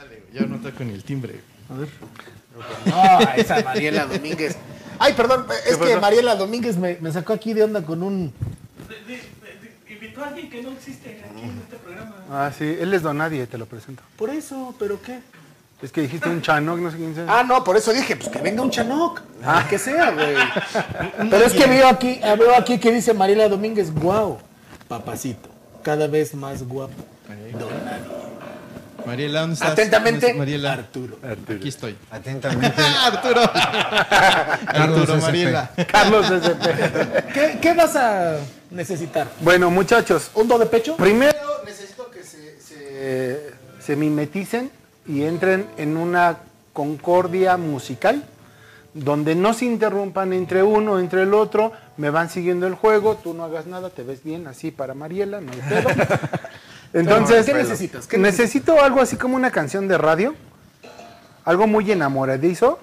Dale, yo no toco ni el timbre. No, esa Mariela Domínguez. Ay, perdón, es que Mariela Domínguez me, me sacó aquí de onda con un. Invitó a alguien que no existe aquí en este programa. Ah, sí, él es Don Nadie, te lo presento. Por eso, ¿pero qué? Es que dijiste un chanoc, no sé quién sea. Ah, no, por eso dije, pues que venga un chanoc. Ah, que sea, güey. Pero es que veo aquí, veo aquí que dice Mariela Domínguez, guau, papacito, cada vez más guapo. Don ¿dónde estás? Atentamente, ¿Dónde estás, Mariela. Arturo. Aquí estoy. Atentamente. Arturo. Arturo. Mariela. Carlos SP. ¿Qué, qué vas a necesitar? Bueno, muchachos, ¿Un do de pecho? primero necesito que se, se, se mimeticen y entren en una concordia musical donde no se interrumpan entre uno, entre el otro, me van siguiendo el juego, tú no hagas nada, te ves bien así para Mariela, no hay pedo. Entonces, ¿Qué necesitas? ¿Qué necesito algo así como una canción de radio, algo muy enamoradizo.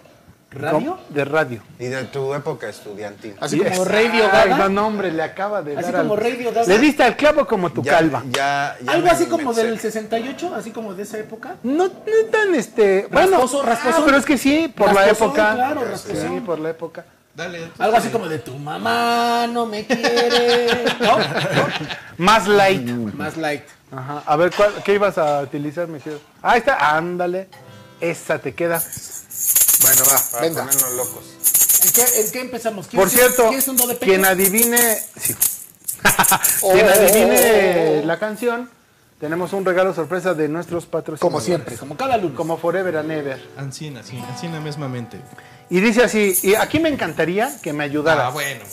¿Radio? De radio. Y de tu época estudiantil. Así como Radio Ay, Gaga. no, no, hombre, le acaba de Así dar como al- Radio Gaga. Le diste al clavo como tu Ya- calva. Ya, ya Algo me- así como sé. del 68, así como de esa época. No, no tan este. Rasposo, bueno, rasposo. ah, pero es que sí, por la época. claro, rasposón. sí, por la época. Dale. Algo así como de tu mamá no me quiere. ¿No? Más light. Más light. Ajá. A ver, ¿cuál- ¿qué ibas a utilizar, mi querido? Ahí está, ándale. Esa te queda. Bueno, va, Para venga. ponernos locos. ¿En qué, en qué empezamos? Por ¿Quieres- cierto, ¿Quieres un do de pecho? quien adivine. Sí. Oh, quien oh, adivine oh, oh. la canción, tenemos un regalo sorpresa de nuestros patrocinadores. Como siempre, como cada lunes. Como Forever and Ever. Ancina, sí, Ancina mismamente. Y dice así, y aquí me encantaría que me ayudaras. Ah, bueno.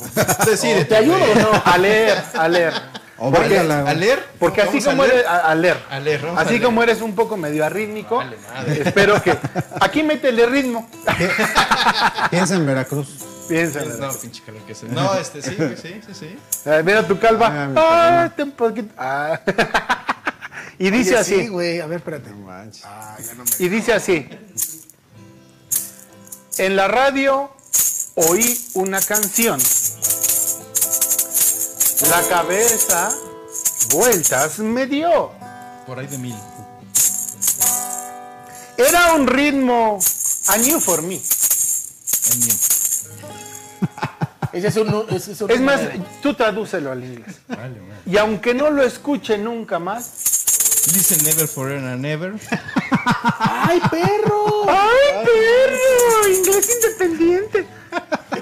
Decídete. ¿Te ayudo o no? A leer, a leer. O Porque- bailala. ¿A leer? Porque así como leer. eres, a, a leer. A leer, vamos a así leer. como eres un poco medio arrítmico, Vale, madre. espero que aquí métele ritmo. Piensa en Veracruz. Piensa. No, pinche calor que se. No, este sí, sí, sí, sí. Mira tu calva. Ah, Ah, este un poquito. Ah. y dice Oye, así. Sí, güey, a ver, espérate. No manches. Ah, ya no me... Y dice así. En la radio oí una canción. La cabeza vueltas me dio. Por ahí de mil. Era un ritmo a new for me. En mil. Ese es un... ese es un Es más, tú tradúcelo al inglés. Vale. Y aunque no lo escuche nunca más. Dice never forever and ever. ¡Ay, perro! ¡Ay, perro! Inglés independiente.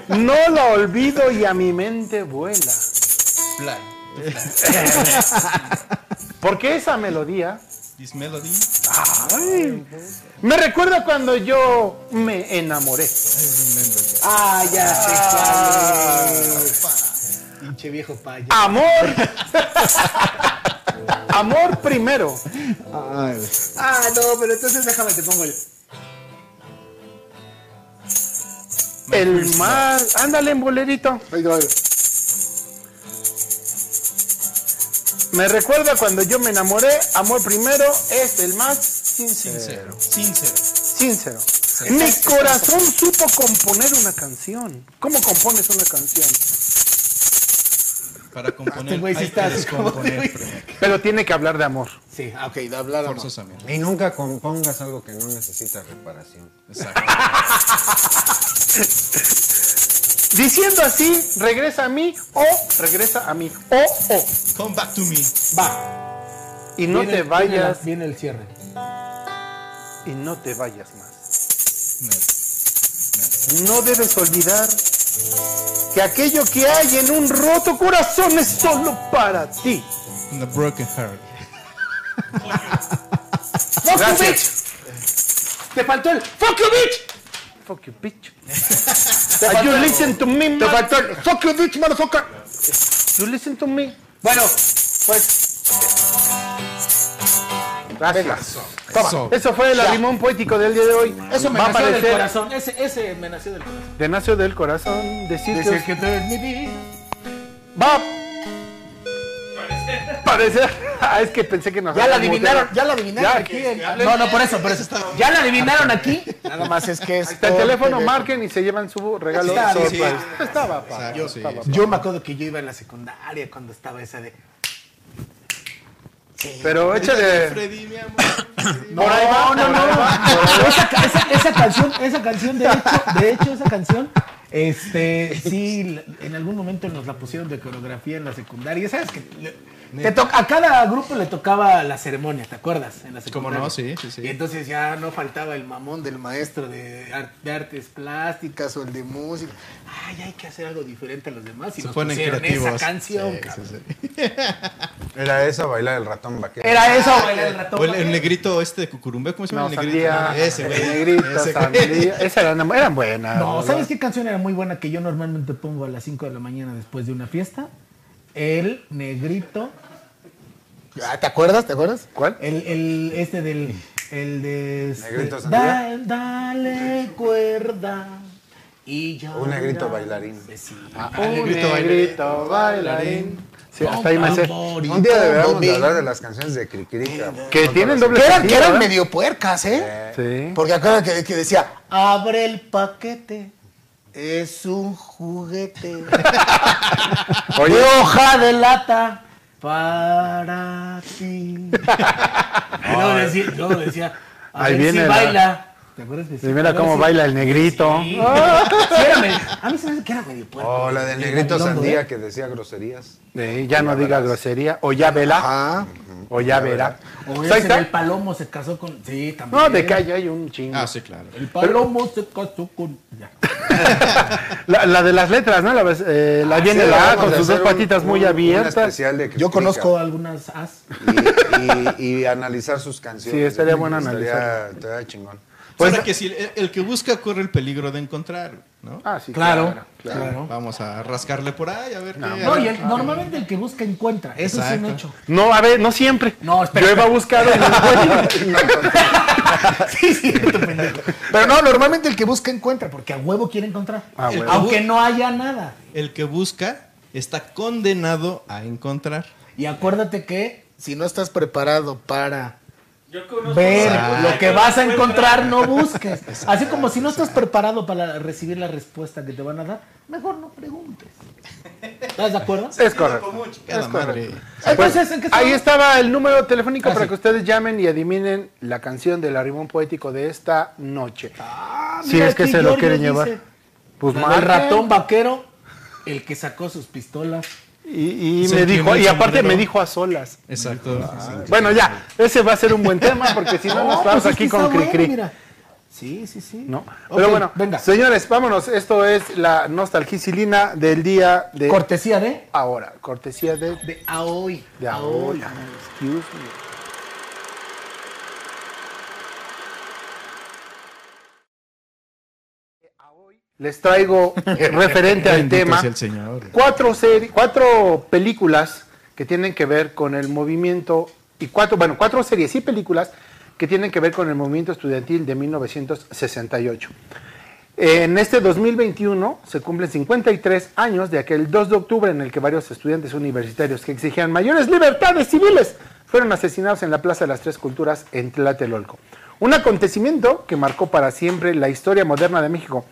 No la olvido y a mi mente vuela. Fly. Porque esa melodía This melody. ay, me recuerda cuando yo me enamoré. Ah, ya sé cuál es. Pinche viejo paya. Amor. Amor primero. Ay, Ah, no, pero entonces déjame, te pongo el... El más. Ándale en bolerito. Ahí va. Me recuerda cuando yo me enamoré. Amor primero es el más sincero. Sincero. Sincero. Sincero. Mi corazón supo componer una canción. ¿Cómo compones una canción? Para componer. Güey sí hay que de, descomponer primero. Pero tiene que hablar de amor. Sí, ah, ok, de hablar amor. Forzosamente. Y nunca compongas algo que no necesita reparación. Exacto. Diciendo así, regresa a mí o regresa a mí. O o. Come back to me. Va. Y no Viene- te viene la- vayas. Viene el cierre. Y no te vayas más. Never. No debes olvidar que aquello que hay en un roto corazón es solo para ti. In a broken heart. ¡Fuck you, Gracias. bitch! Te faltó el ¡Fuck you, bitch! Fuck you, bitch. you listen to me, Te man. faltó el ¡Fuck you, bitch, motherfucker! You listen to me. Bueno, pues... Gracias. Eso. Eso fue el arrimón poético del día de hoy. Eso me Va a nació del aparecer corazón. Ese, ese me nació del corazón. de nació del corazón decir que, Decir que tú eres mi vida. va parecer. Ah, es que pensé que nos Ya la adivinaron, ya la adivinaron Ya, aquí. que- en- No, no, por eso, por eso. Ya la adivinaron aquí. Nada más es que es. Está el teléfono, marquen y se llevan su regalo. Está sí. Estaba padre. Exacto, sí. estaba Yo me acuerdo que yo iba en la secundaria cuando estaba esa de. Pero échale. Freddy, mi amor. No, no, no, no. Esa, ca- esa- esa canción, esa canción, de hecho, de hecho, esa canción, este, sí, en algún momento nos la pusieron de coreografía en la secundaria. ¿Sabes que te A cada grupo le tocaba la ceremonia, ¿te acuerdas? En la ¿Cómo secundaria. no? Sí, sí, sí. Y entonces ya no faltaba el mamón del maestro de, ar- de artes plásticas o el de música. Ay, hay que hacer algo diferente a los demás. Y Se nos ponen pusieron creativos. esa canción, Sí, cabrón. sí, sí. Era eso, bailar el ratón vaquero. Era eso, güey, el ratón. O el, el negrito este de Cucurumbe, ¿cómo se llama No, el negrito? sandía, Ese, güey. negrito, Ese, sandía. Esas eran, eran buenas. No. ¿sabes qué canción era muy buena que yo normalmente pongo a las 5 de la mañana después de una fiesta? El negrito. Ah, ¿Te acuerdas? ¿Te acuerdas? ¿Cuál? El, el este del. El de. este, ¿Negrito da- dale cuerda. Y ya. Un negrito bailarín. Sí. Ah, el un negrito negrito bailarín. Sí, hasta ahí me sé. Un día deberíamos de hablar de las canciones de Cricri, cabrón. Que tienen doble Que eran, que eran medio puercas, ¿eh? Sí. Porque que, que decía, abre el paquete, es un juguete. Oye. hoja de lata para ti. Luego decía, luego decía, a Ahí ver viene si la- baila. ¿Te acuerdas que sí? Y mira cómo baila el negrito. Sí. Sí, era medio- a mí se me hace que era medio puerco. O la del El negrito sandía ¿eh? que decía groserías. Eh, ya no diga grosería. O ya. Ajá. O ya verá. O Pues ese está. del palomo se casó con... Sí, también. No, de que hay, hay un chingo. Ah, sí, claro. El palomo se casó con... Ya. La, la de las letras, ¿no? La, vez- eh, la viene Sí, la A con sus dos un- patitas muy un- abiertas. de Yo conozco algunas as. Y, y- y analizar sus canciones. Sí, estaría bueno analizar. Estaría chingón. Pues Pues- que si el, el que busca corre el peligro de encontrar, ¿no? Ah, sí, Claro, claro. Vamos a rascarle por ahí a ver qué. No, y el- normalmente el que busca encuentra. Eso es un hecho. No, a ver, no siempre. No, espera, Yo iba a buscar y no sí, sí, pendejo. Pero no, normalmente el que busca encuentra, porque a huevo quiere encontrar. Ah. Aunque no haya nada. El que busca está condenado a encontrar. Y acuérdate que si no estás preparado para Yo conozco ver lo que vas a encontrar, no busques. Así como si no estás preparado para recibir la respuesta que te van a dar, mejor no preguntes. ¿Estás de acuerdo? Es correcto. Cada madre. Entonces, ¿en qué Ahí estaba el número telefónico Ah, para sí. que ustedes llamen y adivinen la canción del arrimón poético de esta noche. si Mira, es que se lo quieren dice, llevar. Pues la del marquen. ratón vaquero, el que sacó sus pistolas. Y, y me dijo, y aparte sombrero. me dijo a solas. Exacto. Bueno, ya, ese va a ser un buen tema porque si no nos pues vamos es aquí con bueno, Cricri. Sí, sí, sí. ¿no? Pero bueno, venga. señores, vámonos. Esto es la nostalgicilina del día de Cortesía de, ahora. Cortesía de, de a hoy. de a hoy. ahora. Excuse me. Les traigo referente al tema Señor. cuatro, cuatro películas que tienen que ver con el movimiento y cuatro, bueno, cuatro series y películas que tienen que ver con el movimiento estudiantil de 1968. En este 2021 se cumplen 53 años de aquel 2 de octubre en el que varios estudiantes universitarios que exigían mayores libertades civiles fueron asesinados en la Plaza de las Tres Culturas en Tlatelolco. Un acontecimiento que marcó para siempre la historia moderna de México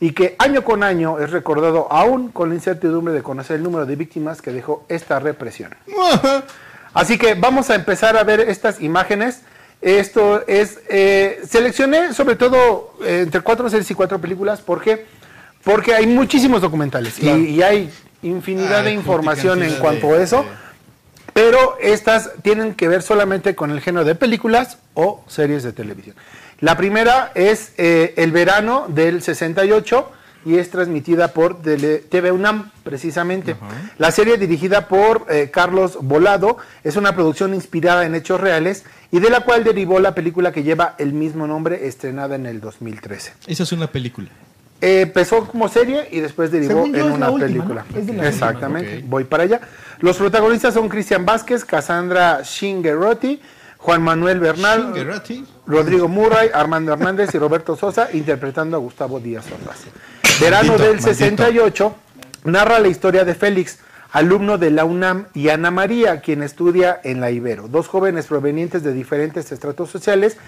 y que año con año es recordado aún con la incertidumbre de conocer el número de víctimas que dejó esta represión. Así que vamos a empezar a ver estas imágenes. Esto es, eh, seleccioné sobre todo eh, entre cuatro series y cuatro películas. ¿Por qué? Porque hay muchísimos documentales y- y, hay infinidad Hay de información en cuanto de- a eso. de- Pero estas tienen que ver solamente con el género de películas o series de televisión. La primera es eh, El verano del 68 y es transmitida por TV UNAM, precisamente. La serie dirigida por eh, Carlos Volado es una producción inspirada en hechos reales y de la cual derivó la película que lleva el mismo nombre, estrenada en el 2013. Esa es una película. Eh, empezó como serie y después derivó Según yo, en es una la última, película. ¿no? Es de las Exactamente, voy para allá. Los protagonistas son Cristian Vázquez, Cassandra Shingerotti, Juan Manuel Bernal. Rodrigo Murray, Armando Hernández y Roberto Sosa, interpretando a Gustavo Díaz Ordaz. Verano Maldito, del maldito. 68 narra la historia de Félix, alumno de la UNAM, y Ana María, quien estudia en la Ibero, dos jóvenes provenientes de diferentes estratos sociales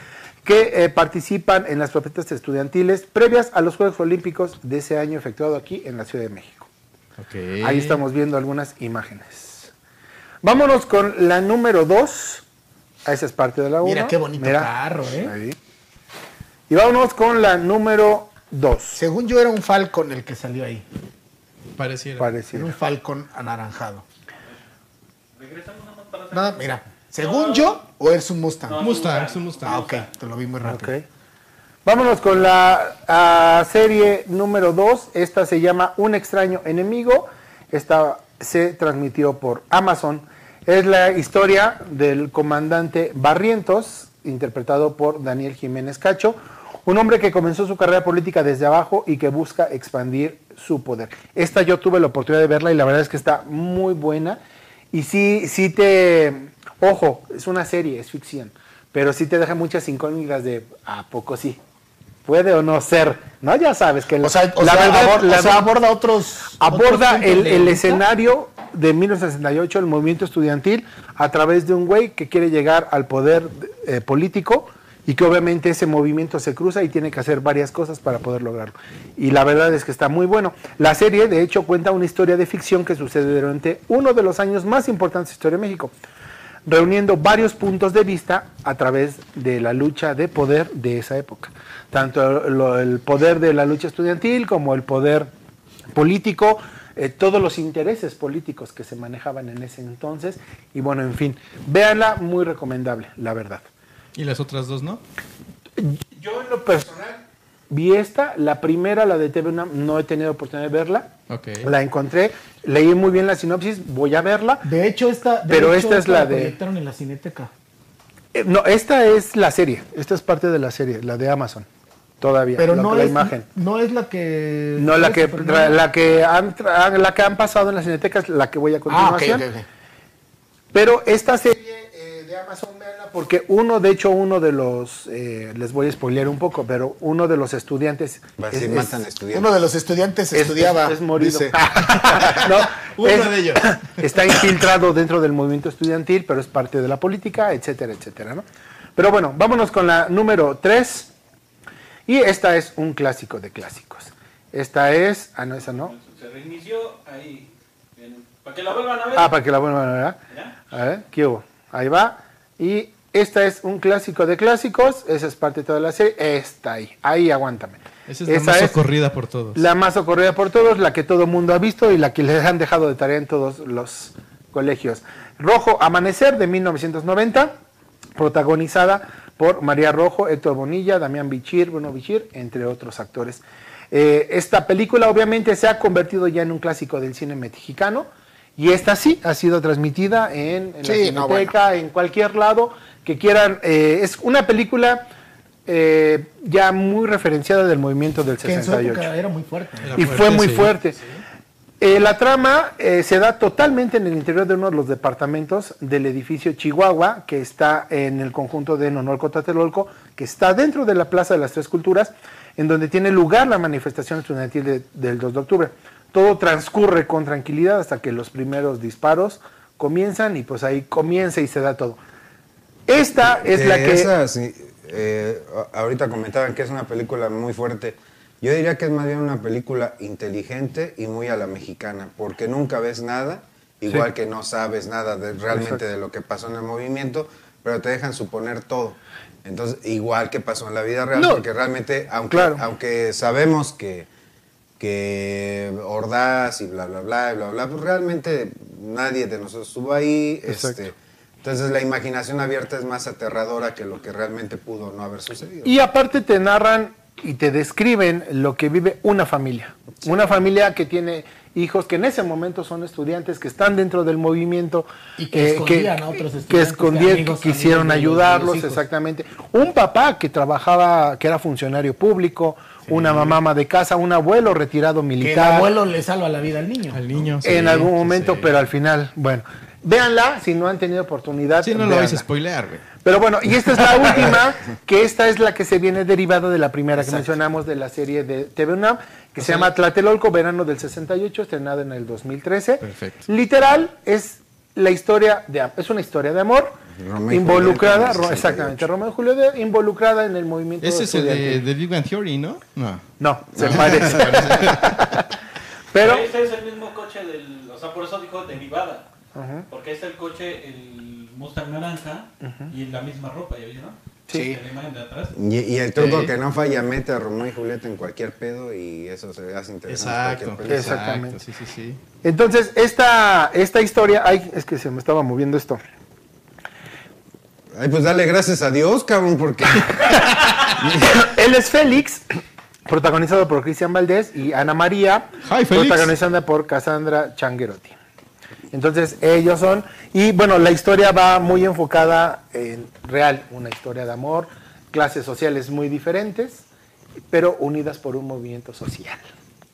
que eh, participan en las protestas estudiantiles previas a los Juegos Olímpicos de ese año efectuado aquí en la Ciudad de México. Ahí estamos viendo algunas imágenes. Vámonos con la número 2. Esa es parte de la 1. Mira qué bonito carro, ¿eh? Ahí. Y vámonos con la número 2. Según yo era un Falcon el que salió ahí. Pareciera. Era Parecido. un Falcon anaranjado. No, mira. Según yo, o es un Mustang. Mustang, es un Mustang. Ah, ok. Te lo vi muy rápido. Ok. Vámonos con la serie número 2. Esta se llama Un extraño enemigo. Esta se transmitió por Amazon. Es la historia del comandante Barrientos, interpretado por Daniel Jiménez Cacho, un hombre que comenzó su carrera política desde abajo y que busca expandir su poder. Esta yo tuve la oportunidad de verla y la verdad es que está muy buena. Y sí, sí te... Ojo, es una serie, es ficción, pero sí te deja muchas incógnitas de ¿a poco sí? ¿Puede o no ser? ¿No? Ya sabes que O sea, o la sea, verdad- abor- la o sea, aborda otros. aborda otros el, el escenario de 1968, el movimiento estudiantil, a través de un güey que quiere llegar al poder eh, político y que obviamente ese movimiento se cruza y tiene que hacer varias cosas para poder lograrlo. Y la verdad es que está muy bueno. La serie, de hecho, cuenta una historia de ficción que sucede durante uno de los años más importantes de historia de México, reuniendo varios puntos de vista a través de la lucha de poder de esa época. Tanto el poder de la lucha estudiantil como el poder político, eh, todos los intereses políticos que se manejaban en ese entonces. Y bueno, en fin, véanla, muy recomendable, la verdad. Y las otras dos, ¿no? Yo en lo personal vi esta, la primera, la de TV no he tenido oportunidad de verla. La encontré, leí muy bien la sinopsis, voy a verla. De hecho, esta. de Pero hecho, esta es la de- proyectaron en la Cineteca. Eh, no, esta es la serie, esta es parte de la serie, la de Amazon, todavía, Pero la, no la es, imagen. no es la que. No, la que, la, que han, la que han pasado en la cineteca es la que voy a Ah, continuación. ok. Pero esta serie eh, de Amazon, véanla, porque uno, de hecho, uno de los, eh, les voy a spoilear un poco, pero uno de los estudiantes... Va a es- decir, es- matan estudiantes. Uno de los estudiantes es- estudiaba. es- es morido. dice. No, Uno es- de ellos. Está infiltrado dentro del movimiento estudiantil, pero es parte de la política, etcétera, etcétera, ¿no? Pero bueno, vámonos con la número 3. Y esta es un clásico de clásicos. Esta es... Ah, no, esa no. Se reinició ahí. Para que la vuelvan a ver. Ah, para que la vuelvan a ver. ¿Ya? A ver, ¿qué hubo? Ahí va. Y esta es un clásico de clásicos. Esa es parte de toda la serie. Está ahí. Ahí aguántame. Esa es la Esa más es socorrida por todos. la más socorrida por todos, la que todo el mundo ha visto y la que les han dejado de tarea en todos los colegios. Rojo Amanecer de 1990, protagonizada por María Rojo, Héctor Bonilla, Damián Bichir, Bruno Bichir, entre otros actores. Eh, esta película obviamente se ha convertido ya en un clásico del cine mexicano y esta sí ha sido transmitida en, en Sí, la no, cineteca, en cualquier lado que quieran. Eh, es una película eh, ya muy referenciada del movimiento del Que en su 68 época era muy fuerte. Era y fuerte, fue muy sí. fuerte. Eh, la trama eh, se da totalmente en el interior de uno de los departamentos del edificio Chihuahua, que está en el conjunto de Nonolco Tlatelolco, que está dentro de la Plaza de las Tres Culturas, en donde tiene lugar la manifestación estudiantil de- del 2 de octubre. Todo transcurre con tranquilidad hasta que los primeros disparos comienzan y pues ahí comienza y se da todo. Esta es la que... Esa, sí, eh, ahorita comentaban que es una película muy fuerte. Yo diría que es más bien una película inteligente y muy a la mexicana, porque nunca ves nada, igual Sí. que no sabes nada de, realmente Exacto. de lo que pasó en el movimiento, pero te dejan suponer todo. Entonces, igual que pasó en la vida real, No. porque realmente, aunque, Claro. aunque sabemos que, que Ordaz y bla, bla, bla, y bla, bla, pues realmente nadie de nosotros estuvo ahí. Exacto. Este, entonces la imaginación abierta es más aterradora que lo que realmente pudo no haber sucedido. Y aparte te narran y te describen lo que vive una familia. Una familia que tiene hijos que en ese momento son estudiantes, que están dentro del movimiento. Y que escondían a otros Que estudiantes, escondían, amigos, que quisieron de los ayudarlos, exactamente. Un papá que trabajaba, que era funcionario público, una mamá ama de casa, un abuelo retirado Que el militar. abuelo le salva la vida al niño. Al niño. en sí, algún sí, momento, sí. pero al final, bueno. Véanla si no han tenido oportunidad. Sí, no lo vais a spoilear, güey. Pero bueno, y esta es la última, que esta es la que se viene derivada de la primera que mencionamos de la serie de TV UNAM, que se llama Tlatelolco, verano del 68, estrenada en el 2013. Perfecto. Literal, es la historia de es una historia de amor Romeo involucrada, exactamente, Romeo y Julio involucrada en el movimiento Ese es el de, de Big Bang Theory, ¿no? No. No, se parece. Pero Ese es el mismo coche del. O sea, por eso dijo derivada. Porque es el coche, el Mustang naranja y la misma ropa, ¿ya vieron? Sí. La imagen de atrás. Y, y el truco Sí. que no falla, mete a Romeo y Julieta en cualquier pedo y eso se hace interesante. Exacto. Exactamente. Sí, sí, sí. Entonces, esta, esta historia, ay, es que se me estaba moviendo esto. Ay, pues dale gracias a Dios, cabrón, porque. Él es Félix, protagonizado por Cristian Valdés y Ana María, Hi, protagonizada por Cassandra Changuerotti. Entonces ellos son, y bueno, la historia va muy enfocada en real, una historia de amor, clases sociales muy diferentes, pero unidas por un movimiento social.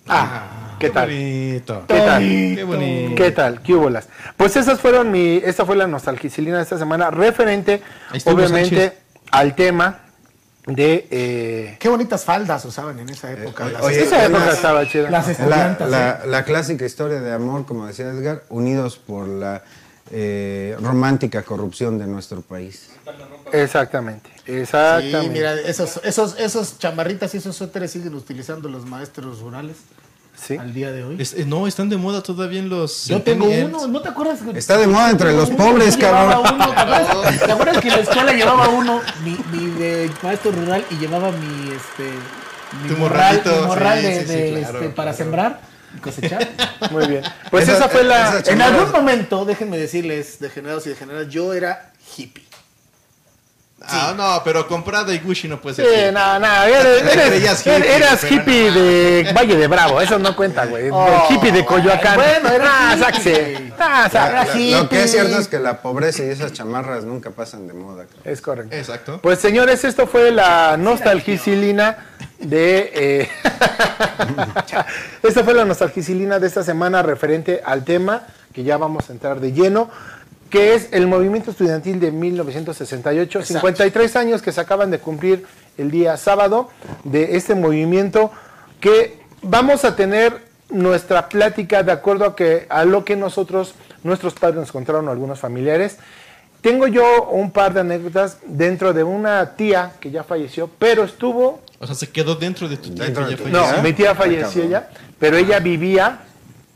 Ah, ¿qué, tal? bonito. ¿Qué tal? Qué bonito. ¿Qué tal? ¿Qué hubolas? Pues esas fueron mi, esta fue la nostalgicilina de esta semana, referente, obviamente, Sánchez. al tema de eh, Qué bonitas faldas usaban en esa época. Eh, las, oye, esa época las- estaba chida. las La, estudiantas. la- la clásica historia de amor, como decía Edgar, unidos por la eh, romántica corrupción de nuestro país. Exactamente, Sí, exactamente. mira, esos, esos, esos chamarritas y esos suéteres siguen utilizando los maestros rurales Sí. al día de hoy. Es- eh, no, están de moda todavía en los. Yo tengo uno, ¿no te acuerdas? Está de moda entre los Uno pobres, llevaba cabrón. uno, ¿te, acuerdas, te acuerdas que en la escuela llevaba uno, mi, mi de maestro rural, y llevaba mi, este, mi Tu morral, mi morral sí, de, sí, sí, de, claro, este, para claro. sembrar y cosechar? Muy bien. Pues Esa- esa, fue la. esa en algún momento, déjenme decirles, degenerados y degeneradas, yo era hippie. Ah, no, pero comprada y Gucci no puede Sí, ser. no, no, eres, hippie, eras hippie de Valle de Bravo, eso no cuenta, güey. Oh, El hippie de Coyoacán. bueno, era ah, hippie. Ah, La- lo que es cierto es que la pobreza y esas chamarras nunca pasan de moda. cabrón. Es correcto. Exacto. Pues señores, esto fue la nostalgicilina de... eh, esta fue la nostalgicilina de esta semana referente al tema que ya vamos a entrar de lleno, que es el movimiento estudiantil de 1968, Exacto. 53 años que se acaban de cumplir el día sábado de este movimiento que vamos a tener nuestra plática de acuerdo a que a lo que nosotros nuestros padres nos contaron algunos familiares tengo yo un par de anécdotas dentro de una tía que ya falleció, pero estuvo. O sea, se quedó dentro de tu tía Dentro que de ya tu- falleció. No, mi tía falleció ya, pero ella vivía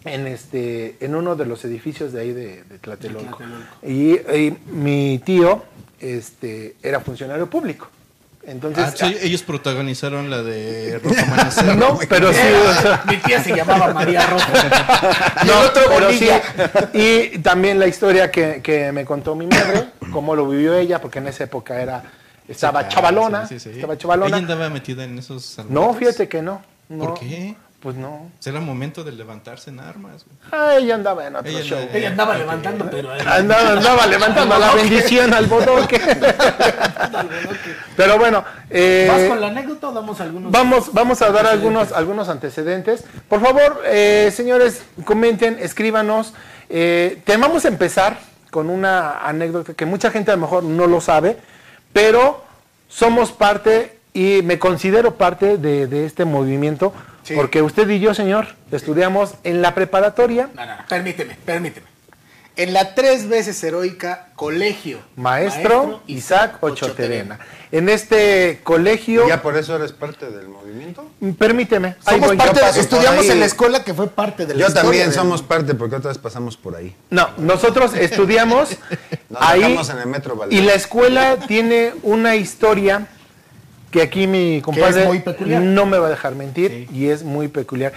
en este en uno de los edificios de ahí de, de Tlatelolco. Y, y mi tío este era funcionario público. Entonces, Ah, sí, ellos protagonizaron la de Rojo Amanecer. no, pero sí, o sea, Mi tía se llamaba María Roja. No, pero sí. Y también la historia que, que me contó mi madre, cómo lo vivió ella, porque en esa época era estaba Sí, chavalona, sí, sí, sí. estaba chavalona. Ella andaba metida en esos No, fíjate que no. no. ¿Por qué? Pues no. Será momento de levantarse en armas. güey. Ah, ella andaba en otro Ella show. andaba- Ella andaba levantando, pero... Andaba, andaba levantando la bendición al bodoque. Pero bueno, eh, ¿Vas con la anécdota o damos algunos? Vamos, vamos a dar algunos, algunos antecedentes. Por favor, eh, señores, comenten, escríbanos. Eh, te vamos a empezar con una anécdota que mucha gente a lo mejor no lo sabe, pero somos parte y me considero parte de, de este movimiento, Sí. porque usted y yo, señor, estudiamos en la preparatoria No, no, no, permíteme, permíteme. En la tres veces heroica colegio. Maestro, Isaac Ochoterena. En este colegio, ¿Ya por eso eres parte del movimiento? permíteme, ahí Somos voy. parte, por estudiamos en la escuela que fue parte de la Yo historia también del- somos parte porque otras pasamos por ahí. No, nosotros estudiamos Nos ahí en el metro Valdez. y la escuela tiene una historia que aquí mi compadre muy peculiar. no me va a dejar mentir y es muy peculiar.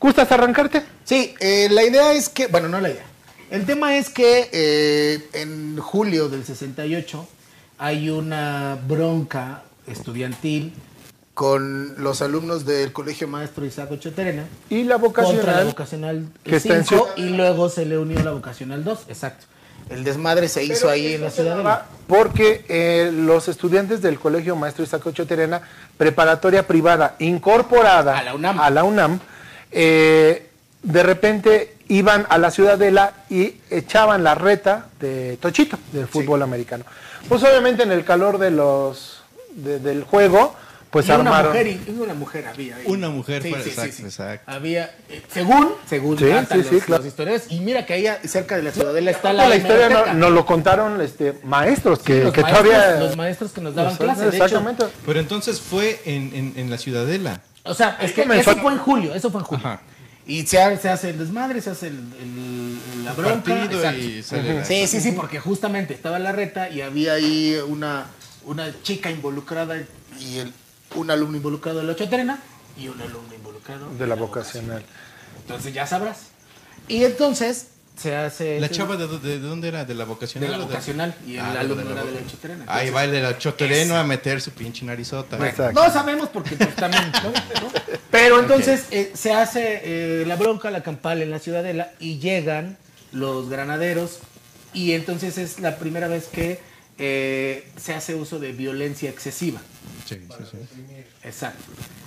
¿Gustas arrancarte? Sí, eh, la idea es que, bueno, no la idea. El tema es que eh, en julio del 68 hay una bronca estudiantil con los alumnos del Colegio Maestro Isaac Ochoterena Y la contra la vocacional. vocacional que está en 5 Ciudad- y luego se le unió la vocacional 2, exacto. El desmadre se hizo ahí en la ciudad. Porque eh, los estudiantes del Colegio Maestro Isaac Ochoterena, preparatoria privada incorporada A la UNAM. a la UNAM, eh, de repente iban a la Ciudadela y echaban la reta de Tochito, del fútbol americano. Pues obviamente en el calor de los de- del juego, pues y una armaron. mujer, y una mujer había ahí. Una mujer fuera- exacto, exacto. Había, eh, según, según Sí, sí, sí, los, claro. los historiadores, y mira que ahí cerca de la ciudadela está la, la, historia no- nos lo contaron este, maestros que, los, que maestros, todavía los maestros que nos daban clases. de hecho. Exactamente. Pero entonces fue en, en, en la Ciudadela. O sea, es que comenzó. eso fue en julio, eso fue en julio. Ajá. Y se, ha- se hace el desmadre, se hace el, el- la bronca. Partido exacto. y sale la- Sí, sí, sí, porque justamente estaba la reta y había ahí una, una chica involucrada y el, un alumno involucrado de la Ochoterena y un alumno involucrado De la vocacional. Entonces ya sabrás. Y entonces se hace... ¿La chava de, de- de dónde era? ¿De la de vocacional? la de- vocacional y el Ah, alumno de era la de la Ochoterena. Ahí va el de la chotereno a meter su pinche narizota. Exacto. No sabemos porque pues, también. ¿no? ¿no? Pero entonces eh, se hace eh, la bronca, la campal en la ciudadela y llegan los granaderos y entonces es la primera vez que eh, se hace uso de violencia excesiva. Sí, sí, sí. Exacto.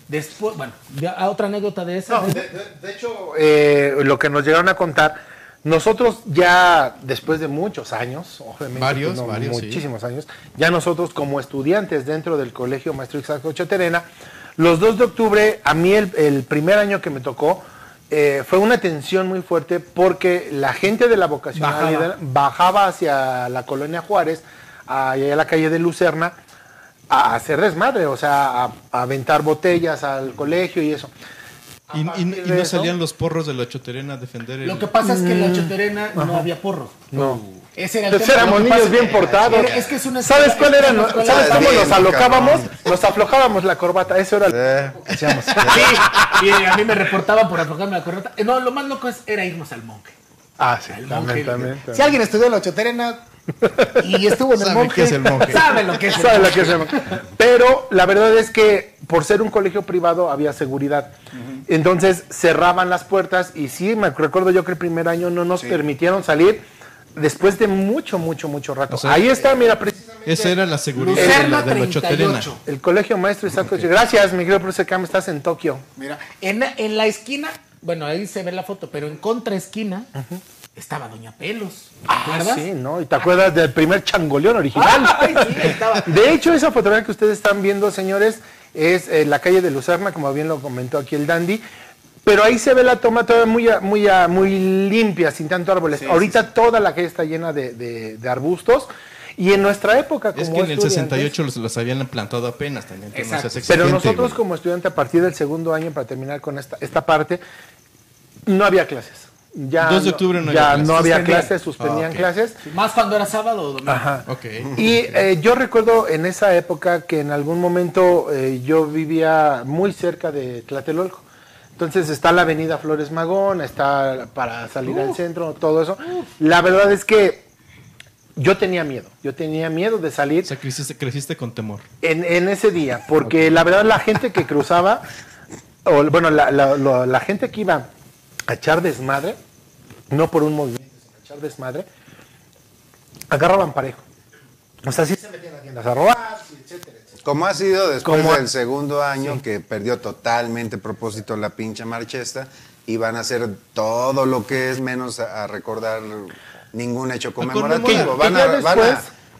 Después, bueno, ya a otra anécdota de esa. No, de, de- de hecho, eh, lo que nos llegaron a contar, nosotros ya después de muchos años, obviamente, Varios, no, varios, sí. muchísimos años, ya nosotros como estudiantes dentro del Colegio Maestro Isaac Ochoterena, los 2 de octubre, a mí el, el primer año que me tocó, eh, fue una tensión muy fuerte porque la gente de la vocacional Bajaba. bajaba, bajaba hacia la colonia Juárez, allá a la calle de Lucerna, a hacer desmadre, o sea, a, a aventar botellas al colegio y eso. Y, y- y de no eso- salían los porros de la choterena a defender el... Lo que pasa es que en la Choterena no había porro. No. Ese era el Entonces tema. éramos niños pasa- bien portados. Era- Es que es una ¿Sabes cuál era? no- ¿Sabes cómo nos alocábamos? Nos aflojábamos la corbata. Eso era lo Eh, que hacíamos. Sí, y a mí me reportaban por aflojarme la correta. No, lo más loco es, era irnos al monje. Ah, sí, El también, monje. también. Si alguien estudió en la Choterena y estuvo en el monje, qué es el monje. sabe lo que es el ¿Sabe lo monje. que hacemos? Pero la verdad es que por ser un colegio privado había seguridad. Entonces cerraban las puertas y sí, me recuerdo yo que el primer año no nos permitieron salir después de mucho, mucho, mucho rato. O sea, Ahí está, mira, precisamente Esa era la seguridad de la, de la choterena. 38. el colegio maestro Isaac. Gracias, mi querido profesor Cam, estás en Tokio. Mira, en, en la esquina, bueno, ahí se ve la foto, pero en contraesquina estaba Doña Pelos. ¿Te acuerdas? Ah, Sí, ¿no? ¿Y te acuerdas del primer changoleón original? Ay, sí, ahí estaba. De hecho, esa fotografía que ustedes están viendo, señores, es eh, la calle de Lucerna, como bien lo comentó aquí el Dandy. Pero ahí se ve la toma todavía muy, muy, muy limpia, sin tanto árboles. Ahorita toda la calle está llena de, de- de arbustos. Y en nuestra época, como Es que en el estudiantes- 68 los, los habían plantado apenas también. no Exacto. seas Pero nosotros como estudiantes, a partir del segundo año, para terminar con esta, esta parte, no había clases. Ya 2 de octubre no ya había clases. no había Suspendían. clases, suspendían Ah, clases. Más cuando era sábado o domingo. Ajá. Ok. Y eh, yo recuerdo en esa época que en algún momento eh, yo vivía muy cerca de Tlatelolco. Entonces está la avenida Flores Magón, está para salir al centro, todo eso. La verdad es que yo tenía miedo, yo tenía miedo de salir O sea, creciste, creciste con temor. en, en ese día, porque la verdad la gente que cruzaba, o bueno, la, la- lo- la gente que iba a echar desmadre, no por un movimiento, sino a echar desmadre, agarraban parejo. O sea, sí se metían a las tiendas a robar, etcétera, etcétera. Como ha sido después Como- del segundo año que perdió totalmente propósito la pinche marcha esta y van a hacer todo lo que es menos a, a recordar ningún hecho conmemorativo. Que- Van, que a, van, a, después-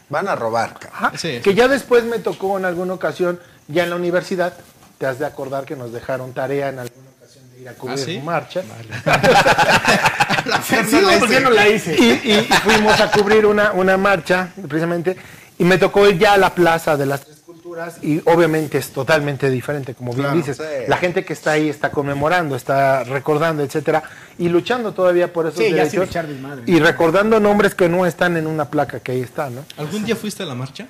van a robar. Ajá, Sí. Que ya después me tocó en alguna ocasión, ya en la universidad, te has de acordar que nos dejaron tarea en alguna ocasión de ir a cubrir ¿Ah, sí? marcha. Sí, no, ¿por qué no la hice? y, y fuimos a cubrir una, una marcha, precisamente, y me tocó ir ya a la plaza de las tres culturas, y obviamente es totalmente diferente, como bien Claro, dices. sí. La gente que está ahí está conmemorando, está recordando, etcétera, y luchando todavía por esos Sí, ya sin derechos. y recordando nombres que no están en una placa que ahí está, ¿no? ¿Algún día fuiste a la marcha?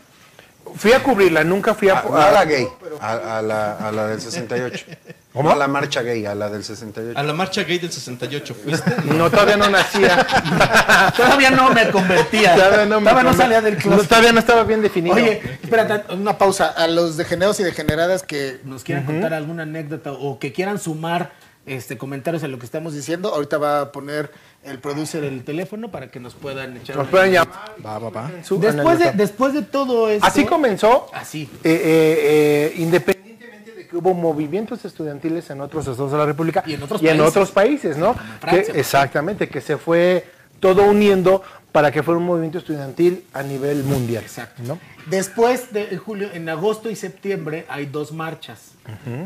Fui a cubrirla, nunca fui a... A, no a la gay, a, a la, a la del 68. ¿Cómo? No a la marcha gay, a la del 68. A la marcha gay del 68 fuiste. No, todavía no nacía. Todavía no me convertía. Todavía no, me Todavía no salía del No, closet. todavía no estaba bien definido. Oye, espérate, una pausa. A los degenerados y degeneradas que nos quieran contar alguna anécdota o que quieran sumar este comentarios a lo que estamos diciendo, ahorita va a poner el producer el teléfono para que nos puedan echar. nos pueden llamar. Va, va, Después de, después de todo esto. Así comenzó, Así. eh, eh, eh, independientemente de que hubo movimientos estudiantiles en otros estados de la República Y en otros países. otros países, ¿no? En Francia, Que- por exactamente, que se fue todo uniendo para que fuera un movimiento estudiantil a nivel mundial. Exacto. ¿no? Después de julio, en agosto y septiembre hay dos marchas.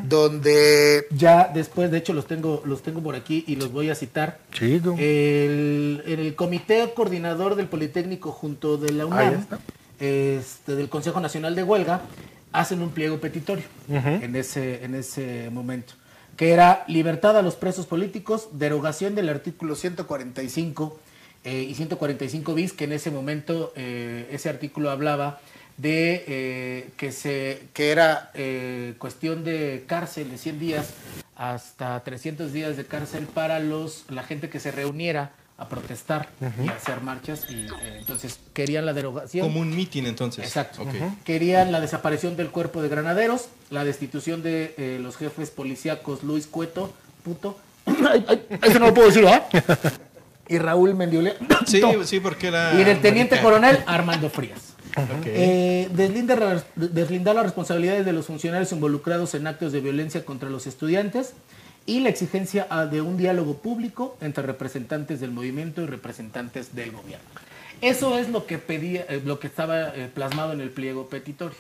Donde ya después, de hecho, los tengo, los tengo por aquí y los voy a citar. Chido. El, en el comité coordinador del Politécnico junto de la UNAM, este, del Consejo Nacional de Huelga, hacen un pliego petitorio en, ese, en ese momento, que era libertad a los presos políticos, derogación del artículo 145 eh, y 145 bis, que en ese momento eh, ese artículo hablaba de eh, que, se, que era eh, cuestión de cárcel de 100 días hasta 300 días de cárcel para los, la gente que se reuniera a protestar y a hacer marchas. Y, eh, entonces querían la derogación. Como un mitin entonces. Exacto. Querían la desaparición del cuerpo de granaderos, la destitución de eh, los jefes policíacos Luis Cueto, puto. Ay, ay, eso no lo puedo decir, ¿ah? y Raúl Mendiolé. Sí, sí, porque era. Y del teniente coronel Armando Frías. Ok. Eh, deslindar las responsabilidades de los funcionarios involucrados en actos de violencia contra los estudiantes y la exigencia ah, de un diálogo público entre representantes del movimiento y representantes del gobierno. Eso es lo que pedía, eh, lo que estaba eh, plasmado en el pliego petitorio.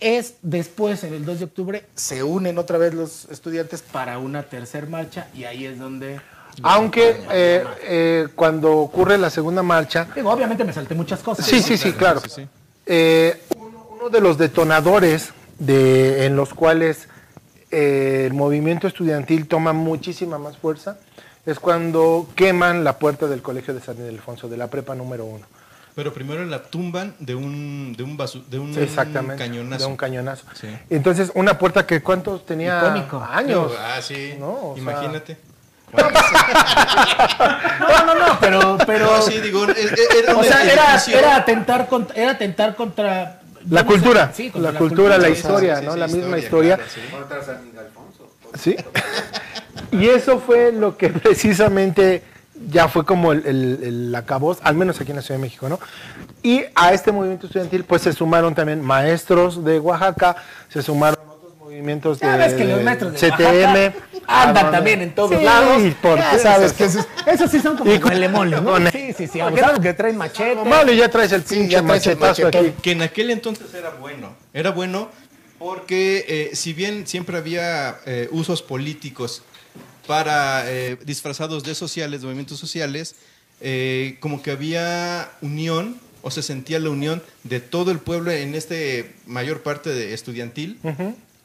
Es después, en el 2 de octubre, se unen otra vez los estudiantes para una tercer marcha y ahí es donde... Aunque eh, eh, cuando ocurre la segunda marcha, Digo, obviamente me salté muchas cosas. sí, ¿no? sí, sí, claro. sí, sí. Eh, uno, uno de los detonadores de, en los cuales eh, el movimiento estudiantil toma muchísima más fuerza es cuando queman la puerta del colegio de San Ildefonso, de la prepa número uno. Pero primero la tumban de un, de un, basu- de un Exactamente. cañonazo. De un cañonazo. Sí. Entonces, una puerta que ¿cuántos tenía? Icónico. Años. Ah, sí. ¿no? Sea- Imagínate. No, no, no, pero... pero No, sí, digo, era o sea, era, atentar contra... Era atentar contra La sé, cultura, sí, contra la cultura, la historia, sí, ¿no? sí, la misma historia. claro, ¿Sí? Y eso fue lo que precisamente ya fue como el, el, al menos aquí en la Ciudad de México, ¿no? Y a este movimiento estudiantil pues se sumaron también maestros de Oaxaca, se sumaron movimientos de, Ya ves que los de maestros de CTM. Oaxaca andan Ah, también en todos sí, lados. porque Ya sabes que esos, esos sí son como Y con- huelemoles, ¿no? con- Sí, sí, sí, abusados que traen machete. Malo, ya traes el pinche el machetazo aquí. Que en aquel entonces era bueno. Era bueno porque eh, si bien siempre había eh, usos políticos para eh, disfrazados de sociales, de movimientos sociales, eh, como que había unión o se sentía la unión de todo el pueblo en este mayor parte de estudiantil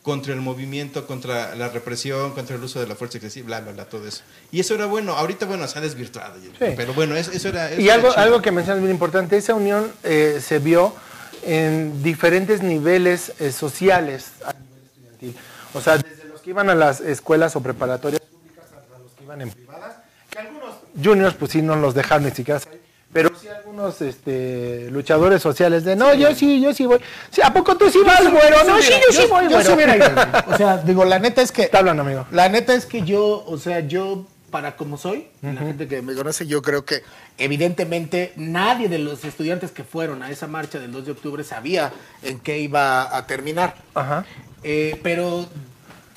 contra el movimiento, contra la represión, contra el uso de la fuerza excesiva, bla, bla, bla, todo eso. Y eso era bueno. Ahorita, bueno, se ha desvirtuado. Pero bueno, eso, eso era... eso Y era algo, chido. algo que mencionas bien importante, esa unión eh, se vio en diferentes niveles eh, sociales a nivel estudiantil. O sea, desde los que iban a las escuelas o preparatorias públicas hasta los que iban en privadas, que algunos juniors pues sí no los dejaron ni siquiera salir, pero sí algunos este, luchadores sociales de, no, yo sí, yo sí voy. Sí, ¿A poco tú sí vas, güero? No, sí, yo sí voy, yo sí güero. hubiera ido. O sea, digo, la neta es que... Está hablando, amigo. La neta es que yo, o sea, yo, para como soy, la gente que me conoce, yo creo que evidentemente nadie de los estudiantes que fueron a esa marcha del 2 de octubre sabía en qué iba a terminar. Ajá. Eh, pero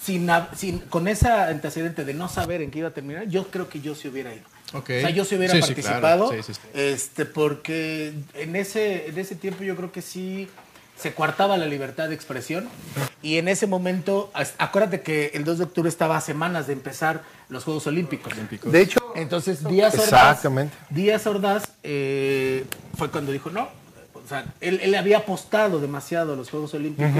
sin, sin, con esa antecedente de no saber en qué iba a terminar, yo creo que yo sí hubiera ido. Ok. O sea, yo sí hubiera Sí, sí, participado, claro. Sí, sí, sí. este, porque en ese, en ese tiempo yo creo que sí se coartaba la libertad de expresión y en ese momento, acuérdate que el 2 de octubre estaba a semanas de empezar los Juegos Olímpicos. De hecho, Entonces, Díaz Ordaz, Exactamente. Díaz Ordaz eh, fue cuando dijo no. O sea, él, él había apostado demasiado a los Juegos Olímpicos.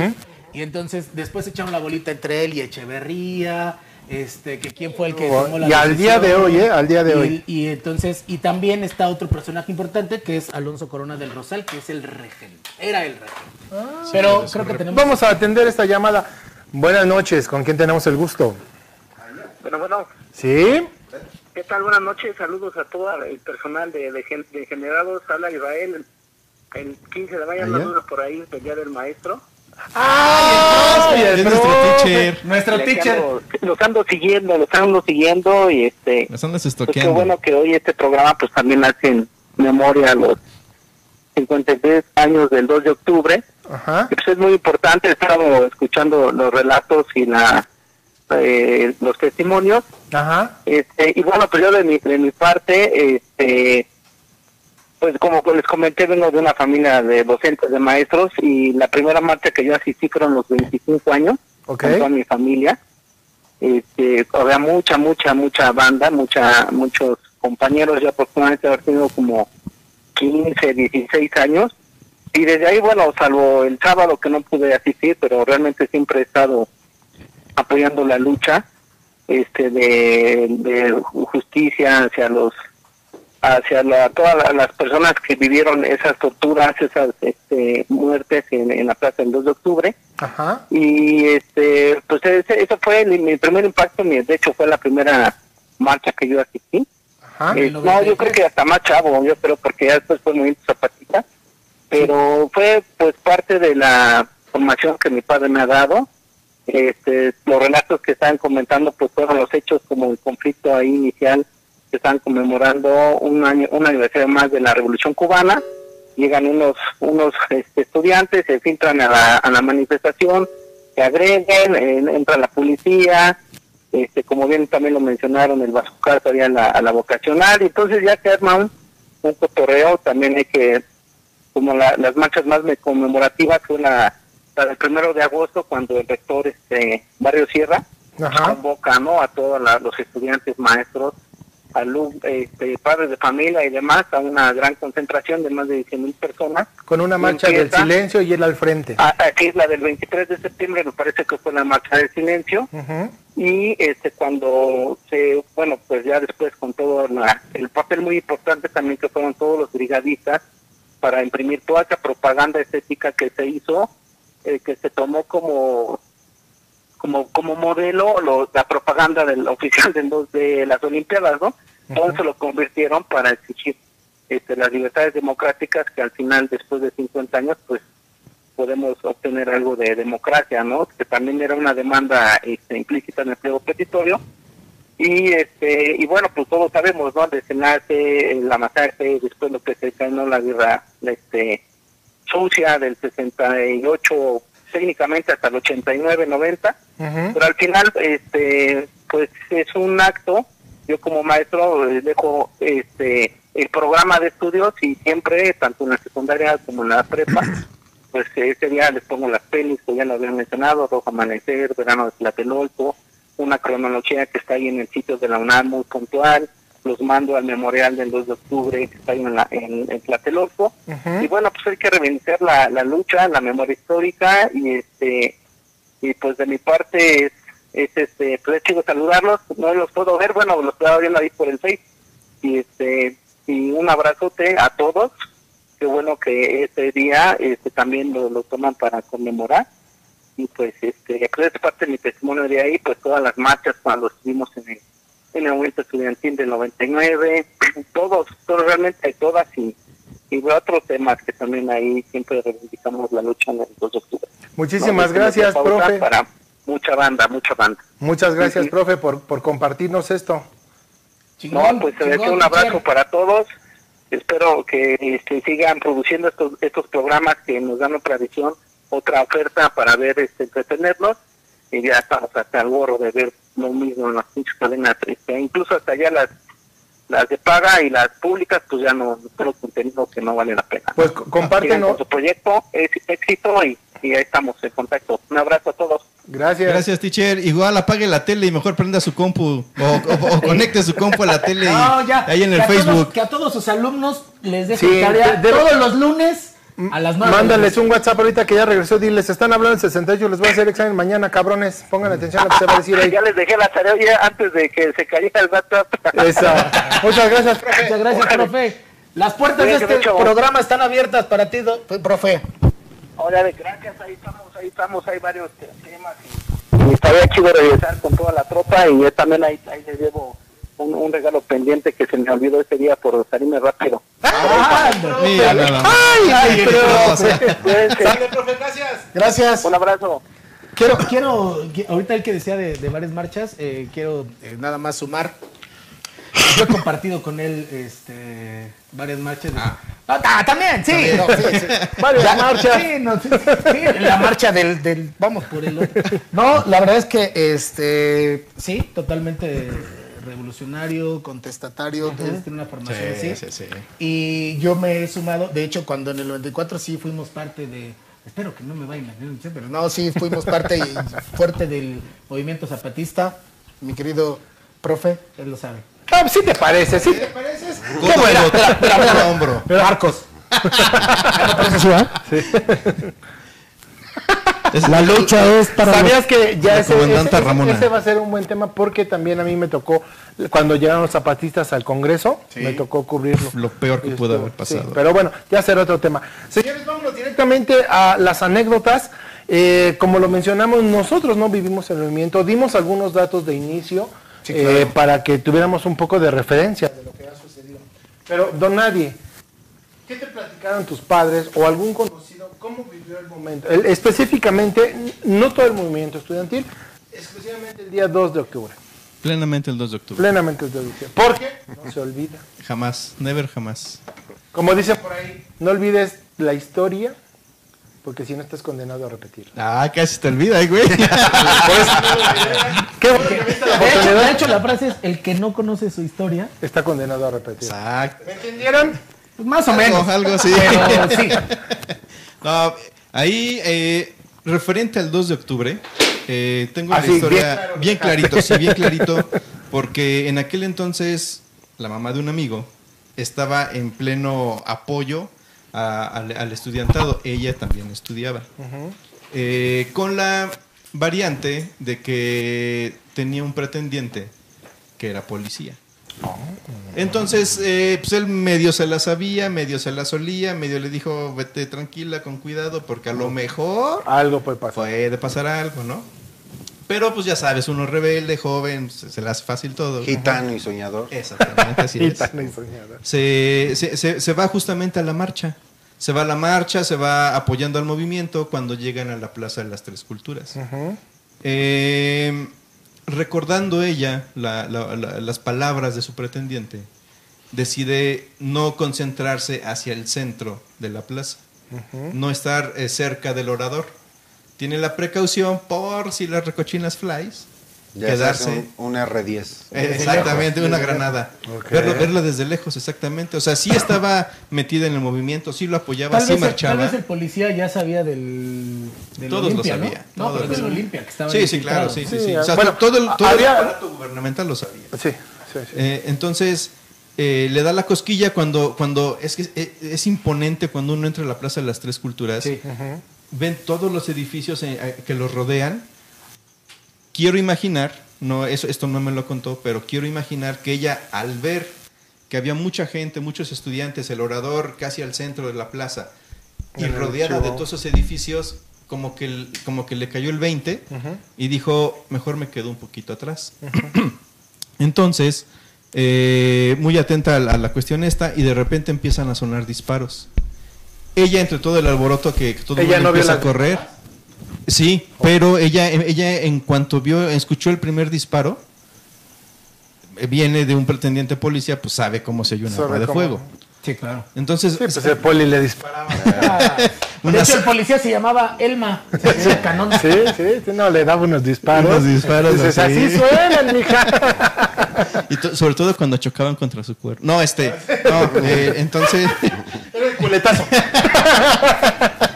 Y entonces después echaron la bolita entre él y Echeverría. Este, que quién fue el que Oh, tomó la y al día de hoy, ¿eh? Al día de Y- hoy. Y entonces, y también está otro personaje importante que es Alonso Corona del Rosal, que es el regente. Era el regente. Pero creo que tenemos. vamos a atender esta llamada. Buenas noches, ¿con quién tenemos el gusto? Bueno, bueno, ¿Sí? ¿qué tal? Buenas noches, saludos a todo el personal de, de, Gen- de Generados. Habla Israel, el 15 de mayo, por ahí, el día del maestro. ¡Ay, Es el nuestro teacher. Nuestro teacher. ando- los ando siguiendo, los ando siguiendo y este... Nos andas Pues qué bueno que hoy este programa pues también hace en memoria a los 53 años del 2 de octubre. Ajá. Pues es muy importante, he estado escuchando los relatos y la, eh, los testimonios. Ajá. Este, y bueno, pues yo de mi, de mi parte, este, pues como les comenté, vengo de una familia de docentes, de maestros, y la primera marcha que yo asistí fueron los 25 años, Ok. con toda mi familia. Este, había mucha, mucha, mucha banda, mucha, muchos compañeros, ya aproximadamente haber tenido como 15, 16 años. Y desde ahí, bueno, salvo el sábado que no pude asistir, pero realmente siempre he estado apoyando la lucha este de, de justicia hacia los hacia la- todas la- las personas que vivieron esas torturas, esas este, muertes en, en la plaza del 2 de octubre. Ajá. Y este, pues ese, ese fue mi, mi primer impacto, mi- de hecho fue la primera marcha que yo asistí. Ajá. Eh, no, yo creo que hasta más chavo, yo creo, porque ya después fue el movimiento zapatista, pero fue pues parte de la formación que mi padre me ha dado. Este, los relatos que estaban comentando pues fueron los hechos como el conflicto ahí inicial que están conmemorando un año, un aniversario más de la Revolución Cubana. Llegan unos unos este, estudiantes, se filtran a la, a la manifestación, se agreden, eh, entra la policía, este, como bien también lo mencionaron, el bazucar todavía a la, a la vocacional, y entonces ya se arma un, un cotorreo, también hay que, como la- las marchas más me- conmemorativas fue la, la del primero de agosto, cuando el rector este, Barrio Sierra Ajá. convoca ¿no? a todos los estudiantes, maestros, alumnos, este, padres de familia y demás, a una gran concentración de más de 100 mil personas. Con una marcha del silencio y él al frente. Aquí es la del 23 de septiembre, me parece que fue la marcha del silencio Ujú. y este cuando se bueno pues ya después con todo la- el papel muy importante también que fueron todos los brigadistas para imprimir toda esa propaganda estética que se hizo eh, que se tomó como como como modelo lo- la propaganda del oficial de los de las olimpiadas no entonces lo convirtieron para exigir este, las libertades democráticas que al final después de 50 años pues podemos obtener algo de democracia, ¿no? Que también era una demanda este, implícita en el pliego petitorio. Y este y bueno, pues todos sabemos, ¿no? El desenlace, la masacre, después lo que se ganó la guerra este, sucia del 68, técnicamente hasta el 89, 90 Ujú. pero al final este pues es un acto yo como maestro eh, dejo este el programa de estudios y siempre tanto en la secundaria como en la prepa pues ese día les pongo las pelis que ya lo habían mencionado Rojo Amanecer Verano de Tlatelolco una cronología que está ahí en el sitio de la UNAM muy puntual los mando al memorial del 2 de octubre que está ahí en, la, en, en Tlatelolco. Ujú. y bueno pues hay que reivindicar la, la lucha la memoria histórica y este y pues de mi parte es, es este pues es chido saludarlos. No los puedo ver bueno los estaba viendo ahí por el Face. Y este y un abrazote a todos. Qué bueno que este día este también lo, lo toman para conmemorar. Y pues este pues es parte de mi testimonio de ahí pues todas las marchas cuando estuvimos en el en el movimiento estudiantil del 99 todos todos realmente todas y y otros temas que también ahí siempre reivindicamos la lucha en el 2 de octubre Muchísimas no, gracias, profe. Para mucha banda, mucha banda. Muchas gracias, Ujú. profe, por, por compartirnos esto. Chingón, no, pues se chingón, un abrazo teacher. para todos. Espero que este, sigan produciendo estos, estos programas que nos dan otra visión, otra oferta para ver, este, entretenernos. Y ya estamos hasta el gorro de ver lo mismo en las pinches cadenas. Este, incluso hasta ya las las de paga y las públicas, pues ya no, todo contenido que no vale la pena. Pues compártenos. con su proyecto, es éxito y, y ahí estamos en contacto. Un abrazo a todos. Gracias. Gracias, teacher. Igual apague la tele y mejor prenda su compu o, o- o conecte su compu a la tele No, ya. ahí en el que a todos- Facebook. que a todos sus alumnos les dejen Sí, tarea de- de- todos los lunes a las 9. Mándales un WhatsApp ahorita que ya regresó. Diles, están hablando en 68, les voy a hacer examen mañana, cabrones. Pongan atención a lo que se va a decir ahí. Ya les dejé la tarea ya antes de que se cayera el WhatsApp. Esa. Muchas gracias, profe. Muchas gracias, profe. Las puertas de este programa están abiertas para ti, do- profe. Órale, gracias, ahí estamos, ahí estamos, hay varios te- temas y, y estaría chido regresar con toda la tropa y yo también ahí, ahí les llevo un, un regalo pendiente que se me olvidó ese día por salirme rápido. Ah, ay, ay, O sea, Cuídense, Gracias. un abrazo. Quiero, quiero, qui- ahorita el que decía de, de varias marchas, eh, quiero eh, nada más sumar. Yo he compartido con él este, varias marchas. de- Ah, ta- también, sí. no, sí, sí. Varias marchas. Sí, no, sí, sí, la marcha del, del vamos por el otro. No, la verdad es que este sí, totalmente revolucionario, contestatario, debes tener una formación Sí, así. sí, sí. Y yo me he sumado, de hecho, cuando en el 94 sí fuimos parte de. Espero que no me vayan a pero no, sí fuimos parte fuerte del movimiento zapatista. Mi querido profe, él lo sabe. Ah, sí te parece, sí. A codo, hombro a hombro. Marcos. Es- La lucha es para ¿Sabías que ya ese, comandante ese- ese- Ramona. ese va a ser un buen tema porque también a mí me tocó, cuando llegaron los zapatistas al Congreso, Sí. me tocó cubrirlo. Lo peor que pudo haber pasado. sí, pero bueno, ya será otro tema. Señores, vámonos directamente a las anécdotas. Eh, como lo mencionamos, nosotros no vivimos el movimiento, dimos algunos datos de inicio eh, para que tuviéramos un poco de referencia de lo que ha sucedido. Pero, don Nadie, ¿qué te platicaron tus padres o algún conocido? ¿Cómo vivió el momento? El- específicamente, no todo el movimiento estudiantil, exclusivamente el día 2 de octubre. Plenamente el 2 de octubre. Plenamente el 2 de octubre. ¿Por qué? No se olvida. Jamás, never jamás. Como dicen por ahí, no olvides la historia, porque si no estás condenado a repetirla. Ah, casi te olvida, güey. Qué bueno que viste la De hecho, de hecho, la frase es: el que no conoce su historia, Está condenado a repetir. Exacto. ¿Me entendieron? pues más o Algo, menos. algo así. Pero sí. No, ahí, eh, referente al 2 de octubre, eh, tengo Ah, una sí, historia bien claro. bien clarito, sí, bien clarito, porque en aquel entonces la mamá de un amigo estaba en pleno apoyo a- al, al estudiantado, ella también estudiaba, Eh, con la variante de que tenía un pretendiente que era policía. Entonces, eh, pues él medio se la sabía, medio se la solía, medio le dijo, vete tranquila, con cuidado, porque a lo mejor Algo puede pasar. puede pasar algo, ¿no? Pero pues ya sabes, uno rebelde, joven, se, se le hace fácil todo. Gitano y soñador. Exactamente, así es. Gitana y. Se, se- se- se va justamente a la marcha. Se va a la marcha, se va apoyando al movimiento cuando llegan a la Plaza de las Tres Culturas. Eh, recordando ella la- la- la- las palabras de su pretendiente, decide no concentrarse hacia el centro de la plaza, no estar eh, cerca del orador. Tiene la precaución por si las recochinas flies, Ya quedarse. un, un R10. Eh, Exactamente, una granada. Verlo, verla desde lejos, exactamente. O sea, sí estaba metida en el movimiento, sí lo apoyaba, Tal sí vez, marchaba. tal vez el policía ya sabía del, del Todos lo sabían. No, todos pero lo es el. Olimpia que estaba Sí, sí, claro, sí, sí, sí. O sea, bueno, todo el, todo el aparato gubernamental lo sabía. Sí, sí, sí. Eh, entonces, eh, le da la cosquilla cuando, cuando es que es, es imponente cuando uno entra a la Plaza de las Tres Culturas. Sí. Ven todos los edificios eh, eh, que los rodean. Quiero imaginar, no, eso, esto no me lo contó, pero quiero imaginar que ella, al ver que había mucha gente, muchos estudiantes, el orador casi al centro de la plaza, y el rodeada de todos esos edificios, como que, como que le cayó el 20 y dijo, mejor me quedo un poquito atrás. Entonces, eh, muy atenta a la, a la cuestión esta, y de repente empiezan a sonar disparos. Ella, entre todo el alboroto que, que todo el mundo no empieza a correr. Sí, pero ella, ella en cuanto vio, escuchó el primer disparo, viene de un pretendiente policía, pues sabe cómo se oye una arma de cómo. fuego. Sí, claro. Entonces, Sí, pues el poli le disparaba. De Una hecho, el policía se llamaba Elma. Se el canón. Sí, sí, sí, no, le daba unos disparos. Unos disparos Dices, así. así suenan, mija. y to- sobre todo cuando chocaban contra su cuerpo. No, este, no, eh, entonces, Era el culetazo.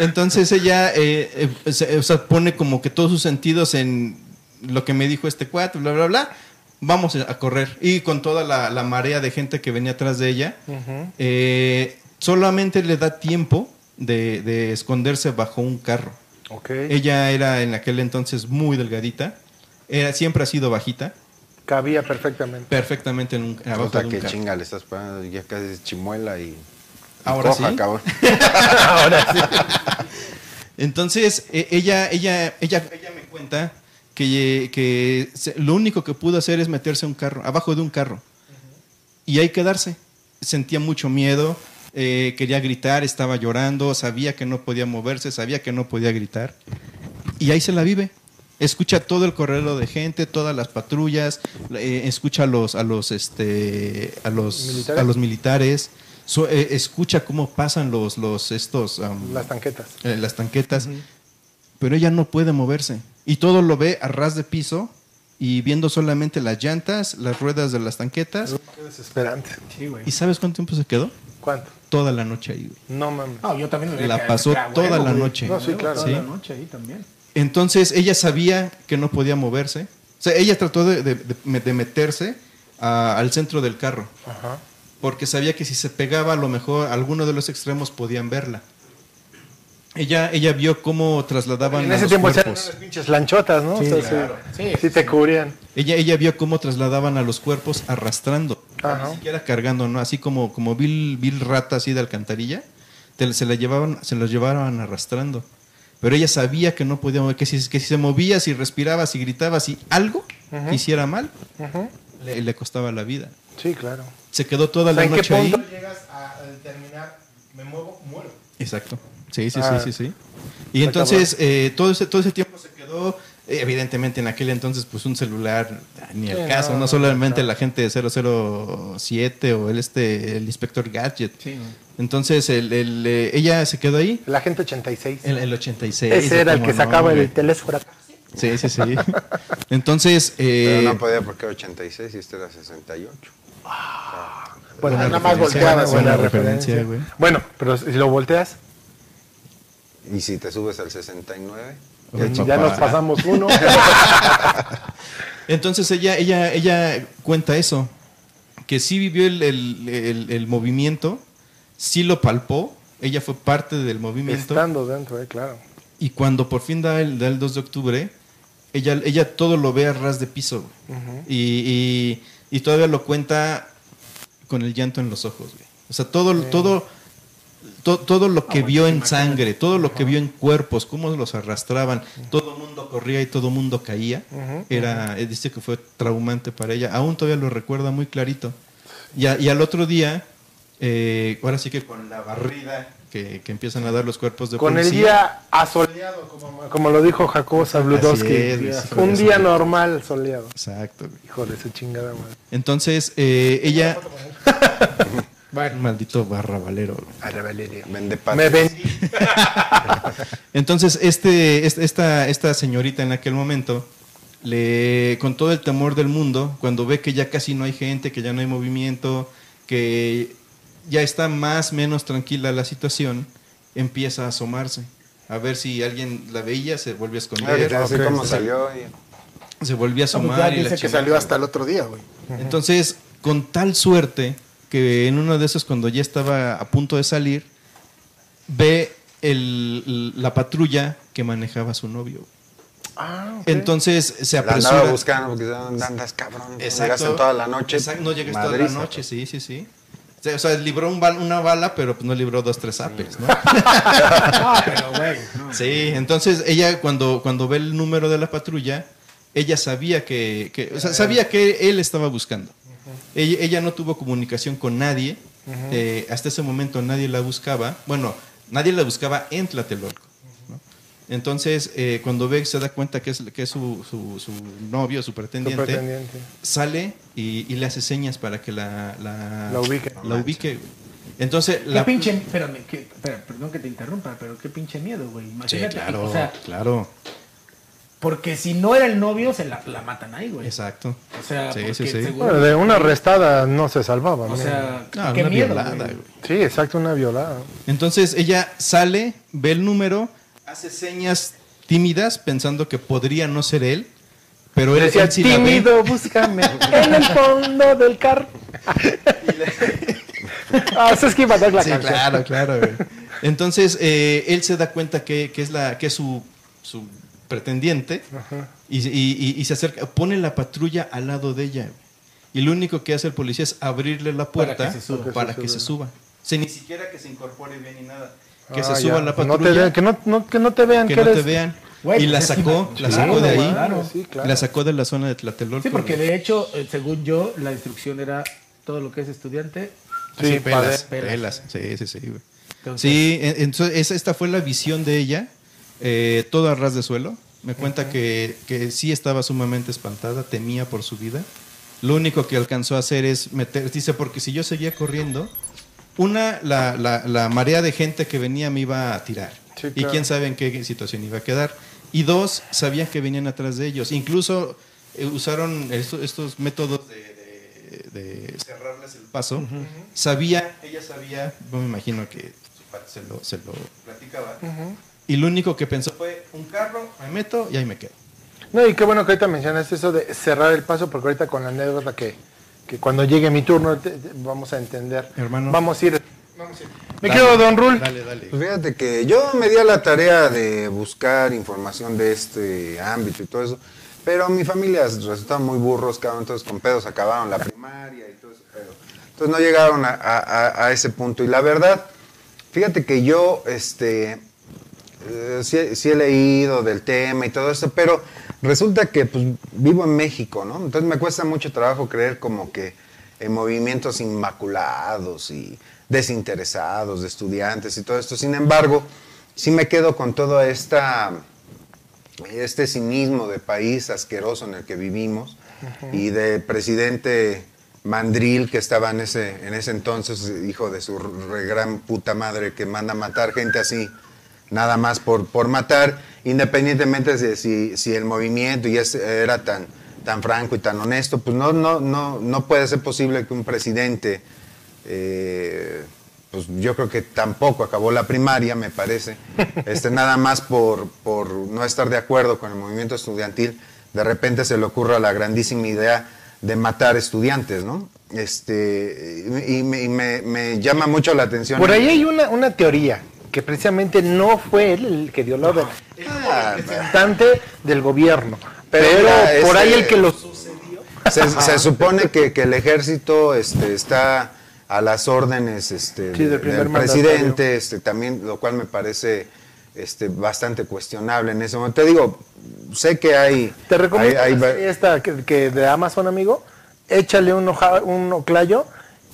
entonces ella, eh, eh, se- o sea, pone como que todos sus sentidos en lo que me dijo este cuate, bla, bla, bla. Vamos a correr. Y con toda la, la marea de gente que venía atrás de ella, eh, solamente le da tiempo de, de esconderse bajo un carro. Ok. Ella era en aquel entonces muy delgadita, era, siempre ha sido bajita, Cabía perfectamente. perfectamente en un, abajo Puta, de un que carro. chinga le estás pagando. Ya casi es chimuela y. Ahora coja, sí. cabrón. Entonces, eh, ella, ella, ella, ella me cuenta que, que se- lo único que pudo hacer es meterse a un carro, abajo de un carro. Y ahí quedarse. Sentía mucho miedo, eh, quería gritar, estaba llorando, sabía que no podía moverse, sabía que no podía gritar. Y ahí se la vive. Escucha todo el correo de gente, todas las patrullas, eh, escucha a los, a los, este, a los, ¿Militares? a los militares, so- eh, escucha cómo pasan los, los, estos, am, Las tanquetas. eh, las tanquetas, pero ella no puede moverse. Y todo lo ve a ras de piso y viendo solamente las llantas, las ruedas de las tanquetas. Qué desesperante. Sí, güey. ¿Y sabes cuánto tiempo se quedó? ¿Cuánto? Toda la noche ahí. güey. No mames. No, yo también La pasó toda huevo, la güey. noche. No, sí, claro. Toda Sí. la noche ahí también. Entonces ella sabía que no podía moverse. O sea, ella trató de, de- de- de meterse a- al centro del carro. Ajá. Porque sabía que si se pegaba a lo mejor alguno de los extremos podían verla. ella, ella vio cómo trasladaban En a ese los tiempo eran cuerpos. unas pinches lanchotas, ¿no? Sí, O sea, claro. sí, Sí, sí te cubrían. Ella, ella vio cómo trasladaban a los cuerpos arrastrando, Ajá. ni siquiera cargando, ¿no? Así como, como vil, vil rata así de alcantarilla, te- se la llevaban, se los llevaban arrastrando. Pero ella sabía que no podía mover, que si, que si se movía, si respiraba, si gritaba, si algo hiciera mal, Ujú. le, le costaba la vida. Sí, claro. Se quedó toda la ¿en qué noche ahí. punto llegas a determinar, me muevo, muero? Exacto. Sí, sí, Ah. sí, sí, sí. Y entonces eh, todo, ese, todo ese tiempo se quedó, eh, evidentemente en aquel entonces pues un celular, ah, ni el Sí, caso, no, no, solamente no. la gente de 007 o el, este, el inspector Gadget. Sí, ¿no? Entonces el, el, eh, ella se quedó ahí El agente 86. en el 86. Ese era el ¿cómo que no, sacaba el teléfono. Sí, sí, sí. Entonces... eh, Pero no podía porque era 86 y este era 68. Bueno, Buena nada más buena buena referencia, güey. Bueno, pero si lo volteas, Y si te subes al 69, Ay, ya nos pasamos uno. Entonces ella, ella, ella cuenta eso, que sí vivió el, el- el- el movimiento, sí lo palpó, ella fue parte del movimiento. Estando dentro, eh, claro. y cuando por fin da el, da el 2 de octubre, ella, ella todo lo ve a ras de piso y, y- y todavía lo cuenta con el llanto en los ojos. güey. O sea, todo, todo, to- todo lo que vio en sangre, todo lo que vio en cuerpos, cómo los arrastraban, todo el mundo corría y todo el mundo caía, era, eh, dice que fue traumante para ella. Aún todavía lo recuerda muy clarito. Y, a- y al otro día, eh, ahora sí que con la barrida que, que empiezan a dar los cuerpos de Con el policía, día asoleado, como, como lo dijo Jacobo Zabludowski. Es, Un día normal soleado. Exacto. güey. Hijo de su chingada madre. Entonces, eh, ella... Maldito barra valero. güey. Ara, Valeria. vende. Me ven. Entonces, este, este- esta, esta señorita en aquel momento, le, con todo el temor del mundo, cuando ve que ya casi no hay gente, que ya no hay movimiento, que ya está más o menos tranquila la situación, empieza a asomarse. A ver si alguien la veía, se vuelve a esconder, Así Ok, como sí. salió. y- se volvía a Ah, pues ya asomar. y la dice que salió hasta el otro día, güey. Entonces, con tal suerte que en uno de esos, cuando ya estaba a punto de salir, ve el- la patrulla que manejaba su novio. Ah, ok. Entonces se La apresura. andaba buscando porque "¿Dónde andas, cabrón. No Llegaste toda la noche. Exacto, no llegaste toda la noche, sí, sí, sí. O sea, O sea, libró un bal- una bala, pero pues no libró dos, tres apes, ¿no? Pero, güey. no. Sí, entonces ella cuando, cuando ve el número de la patrulla, ella sabía que, que- o sea, sabía que él estaba buscando. ella, ella no tuvo comunicación con nadie, eh, hasta ese momento nadie la buscaba, bueno, nadie la buscaba en Tlatelolco. Entonces, eh, cuando ve, se da cuenta que es, que es su, su- su novio, su pretendiente, pretendiente. sale y, y le hace señas para que la, la, La ubique. la ubique, güey. Entonces, Qué la, pinche, espérame, que- perdón que te interrumpa, pero qué pinche miedo, güey. Sí, Imagínate, claro, o sea, claro, porque si no era el novio, se la, la matan ahí, güey. exacto. O sea, Sí, sí, sí. seguro- Bueno, de una arrestada no se salvaba. o ¿no? sea, No, qué una miedo, violada, güey. Sí, exacto, una violada. Entonces ella sale, ve el número, hace señas tímidas pensando que podría no ser él, pero él, Decía, él sí tímido, búscame en el fondo del carro. ah, eso es que iba a dar la Sí, claro, claro. güey. Entonces eh, él se da cuenta que, que es la que es su, su pretendiente y, y- y- y se acerca, pone la patrulla al lado de ella. Y lo único que hace el policía es abrirle la Para puerta que se suba. para Que que se se suba. O sea, ni siquiera que se incorpore bien ni nada. Que Ah, se suba ya. a la Que no te patrulla. vean, que no, no- que no te vean que que no te eres- vean. Güey, y la pues sacó, la sí, sacó de ahí. claro. Sí, claro. La sacó de la zona de Tlatelolco. Sí, porque de hecho, eh, según yo, la instrucción era todo lo que es estudiante. Sí, Sí, pelas, padre. pelas. Sí, sí, sí. güey. Entonces, Sí, en- entonces esta fue la visión de ella, eh, todo a ras de suelo. Me cuenta que, que sí estaba sumamente espantada, temía por su vida. Lo único que alcanzó a hacer es meter, dice, porque si yo seguía corriendo, una, la, la- la marea de gente que venía me iba a tirar. Sí, Y quién sabe en qué situación iba a quedar. Y dos, sabían que venían atrás de ellos. Incluso eh, usaron estos, estos métodos de, de- de cerrarles el paso. Sabía, ella sabía, yo me imagino que su padre se lo, se lo platicaba. Y lo único que pensó fue, un carro, me meto y ahí me quedo. No, y qué bueno que ahorita mencionas eso de cerrar el paso, porque ahorita con la anécdota que, que cuando llegue mi turno te- te- vamos a entender. Hermano. Vamos a ir Me quedo Don Rul. Dale, dale. Pues fíjate que yo me di a la tarea de buscar información de este ámbito y todo eso, pero mi familia resultaban muy burros, cabrón, entonces con pedos acabaron la primaria y todo ese pedo. Entonces no llegaron a, a- a ese punto. Y la verdad, fíjate que yo, este, eh, sí, sí he leído del tema y todo eso, pero resulta que pues, vivo en México, ¿no? Entonces me cuesta mucho trabajo creer como que en movimientos inmaculados y desinteresados de estudiantes y todo esto. Sin embargo, sí me quedo con esta este cinismo de país asqueroso en el que vivimos y de presidente mandril que estaba en ese, en ese entonces, hijo de su re gran puta madre que manda a matar gente así, nada más por, por matar, independientemente de si, si el movimiento y es- era tan, tan franco y tan honesto, pues no, no, no, no puede ser posible que un presidente eh, pues yo creo que tampoco acabó la primaria, me parece, este, nada más por, por no estar de acuerdo con el movimiento estudiantil, de repente se le ocurra la grandísima idea de matar estudiantes, ¿no? Este, y, y me, y me- me llama mucho la atención. Por ahí hay una, una teoría que precisamente no fue él el que dio la orden, Ah, representante del gobierno. Pero Pero, mira, por ahí el que lo Se, se supone que, que el ejército este, está a las órdenes este, Sí, del del presidente, este, también, lo cual me parece este, bastante cuestionable en ese momento. Te digo, sé que hay... Te recomiendo hay- esta que, que de Amazon, amigo. Échale un, hoja, un oclayo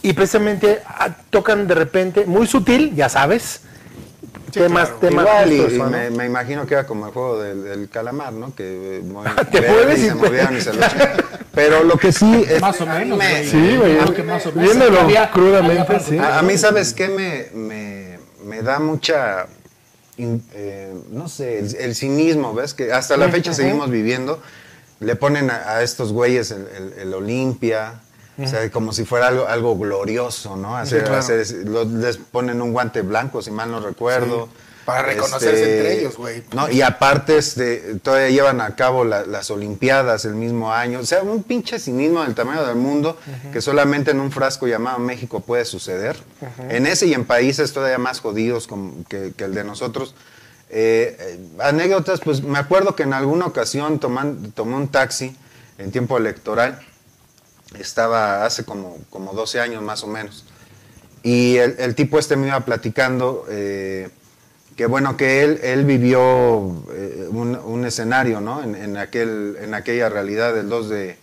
y precisamente ah, tocan de repente, muy sutil, ya sabes, temas, temas Igual, y, me, me imagino que era como el juego del, del calamar, ¿no? Que eh, Te mueves y se movieron y se lo. Pero lo que sí... este, Más o menos, me-. Sí, güey. Aunque más o menos. Viéndolo Había- crudamente, había sí. A, a mí, ¿sabes qué? Me, me, me da mucha, in- eh, no sé, el, el cinismo, ¿ves? Que hasta la fecha seguimos viviendo. Le ponen a, a estos güeyes el, el- el Olimpia, o sea, como si fuera algo, algo glorioso, ¿no? Hacer, claro. hacer- les ponen un guante blanco, si mal no recuerdo. Para reconocerse entre ellos, güey. No, y aparte este, todavía llevan a cabo la- las Olimpiadas el mismo año. O sea, un pinche cinismo del tamaño del mundo que solamente en un frasco llamado México puede suceder. En ese y en países todavía más jodidos como que, que el de nosotros. Eh, eh, anécdotas, pues me acuerdo que en alguna ocasión toman, tomé un taxi en tiempo electoral. Estaba hace como, como 12 años más o menos. Y el, el tipo este me iba platicando eh, que bueno, que él, él vivió eh, un, escenario, ¿no? En, aquel, en aquella realidad del 2 de,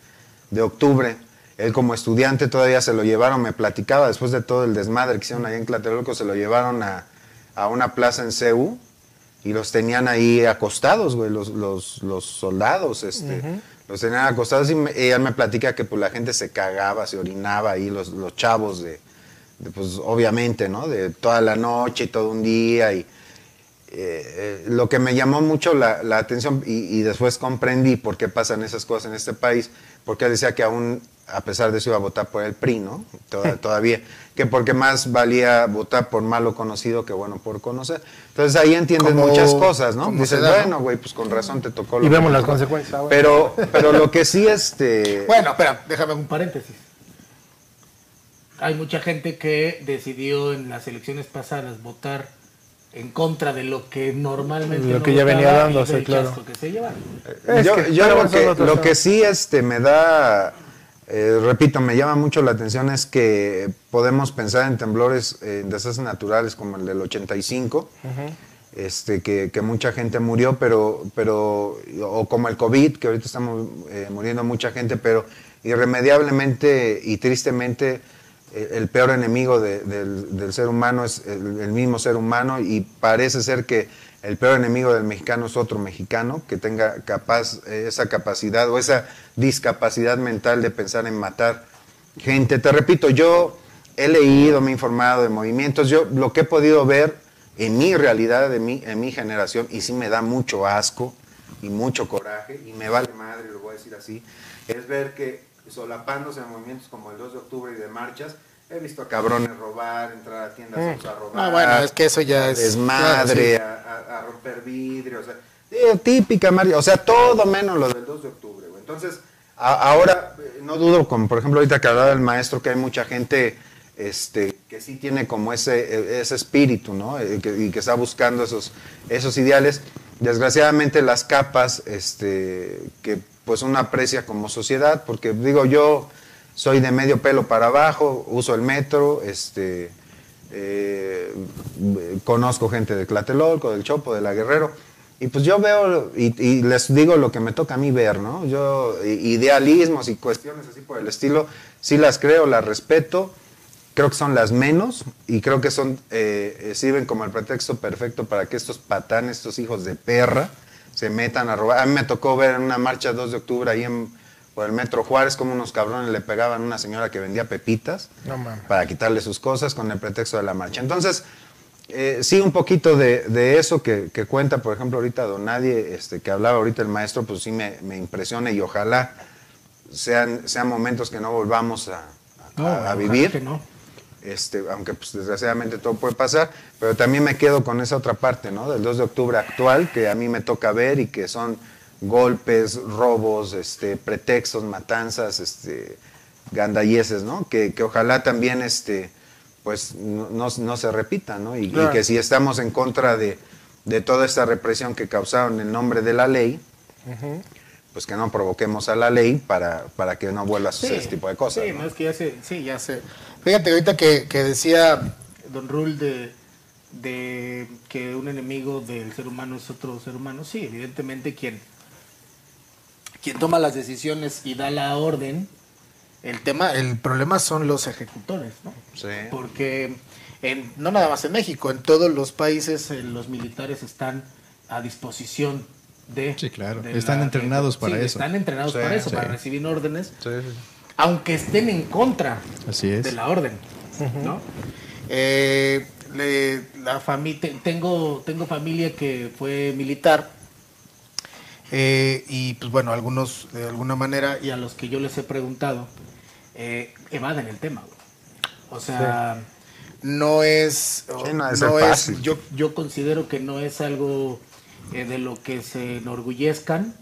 de octubre. Él como estudiante todavía se lo llevaron, me platicaba, después de todo el desmadre que hicieron allá en Tlatelolco, se lo llevaron a, a una plaza en CEU y los tenían ahí acostados, güey, los, los, los soldados, este, los tenían acostados y, me- él me platica que pues la gente se cagaba, se orinaba ahí, los, los chavos de, de, pues obviamente, ¿no? De toda la noche y todo un día y eh, eh, lo que me llamó mucho la, la atención y, y después comprendí por qué pasan esas cosas en este país, porque él decía que aún, a pesar de eso, iba a votar por el PRI, ¿no? Toda- todavía, que porque más valía votar por malo conocido que bueno por conocer. Entonces ahí entiendes Como- muchas cosas, ¿no? Dices, bueno, güey, pues con razón te tocó lo Y vemos las tocó". consecuencias. Bueno. Pero, pero lo que sí, este... Bueno, espera, déjame Un paréntesis. Hay mucha gente que decidió en las elecciones pasadas votar en contra de lo que normalmente Lo no que ya venía dándose, claro. que se llevaron. Es yo que- yo pero lo, que, lo que sí este, me da, eh, repito, me llama mucho la atención es que podemos pensar en temblores, eh, en desastres naturales como el del 85, este, que, que mucha gente murió, pero, pero, o como el COVID, que ahorita estamos eh, muriendo mucha gente, pero irremediablemente y tristemente eh, el peor enemigo de- del, del ser humano es el, el mismo ser humano y parece ser que el peor enemigo del mexicano es otro mexicano que tenga capaz, eh, esa capacidad o esa discapacidad mental de pensar en matar gente. Te repito, yo he leído, me he informado de movimientos, yo lo que he podido ver en mi realidad, de mi, en mi generación, y sí me da mucho asco y mucho coraje, y me vale madre, lo voy a decir así, es ver que solapándose en movimientos como el 2 de octubre y de marchas, he visto a cabrones robar, entrar a tiendas a robar. No, bueno, es que eso ya es- Desmadre, a, a- a romper vidrio, o sea, típica, Mario, o sea, todo menos lo del 2 de octubre, güey. Entonces, a- ahora, eh, no dudo, como por ejemplo ahorita que hablaba el maestro, que hay mucha gente este, que sí tiene como ese, ese espíritu, ¿no? Eh, que- y que está buscando esos, esos ideales. Desgraciadamente las capas este, que pues uno aprecia como sociedad, porque digo yo soy de medio pelo para abajo, uso el metro, este, eh, conozco gente de Tlatelolco, del Chopo, de la Guerrero, y pues yo veo y, les digo lo que me toca a mí ver, ¿no? Yo idealismos y cuestiones así por el estilo, sí las creo, las respeto, creo que son las menos y creo que son eh, eh, sirven como el pretexto perfecto para que estos patanes, estos hijos de perra, se metan a robar. A mí me tocó ver en una marcha 2 de octubre ahí en, por el Metro Juárez como unos cabrones le pegaban a una señora que vendía pepitas No para quitarle sus cosas con el pretexto de la marcha. Entonces, eh, sí, un poquito de, de eso que, que cuenta, por ejemplo, ahorita Don Nadie, este, que hablaba ahorita el maestro, pues sí me, me impresiona y ojalá sean, sean momentos que no volvamos a, a- No, a ojalá vivir que no. este, aunque pues, desgraciadamente todo puede pasar, pero también me quedo con esa otra parte, ¿no? Del 2 de octubre actual, que a mí me toca ver y que son golpes, robos, este, pretextos, matanzas, este, gandalleses, ¿no? Que, que ojalá también, este, pues, no, no- no se repitan, ¿no? Y, que si estamos en contra de, de toda esta represión que causaron en nombre de la ley, pues que no provoquemos a la ley para, para que no vuelva a suceder ese tipo de cosas. Sí, ¿no? es que ya sé, sí, ya sé. Fíjate, ahorita que, que decía Don Rul de, de que un enemigo del ser humano es otro ser humano, sí, evidentemente quien, quien toma las decisiones y da la orden, el tema, el problema son los ejecutores, ¿no? Sí. Porque en, no nada más en México, en todos los países eh, los militares están a disposición de... Sí, claro. de Están la- entrenados sí, para eso. Están entrenados Sí, para eso, sí. para recibir órdenes Sí, sí. aunque estén en contra Así es. de la orden, ¿no? Eh, le- la fami- te- tengo, tengo familia que fue militar eh, y pues bueno, algunos de alguna manera y a los que yo les he preguntado eh, evaden el tema. güey. O sea, no es, Sí, no es- fácil. yo, yo considero que no es algo eh, de lo que se enorgullezcan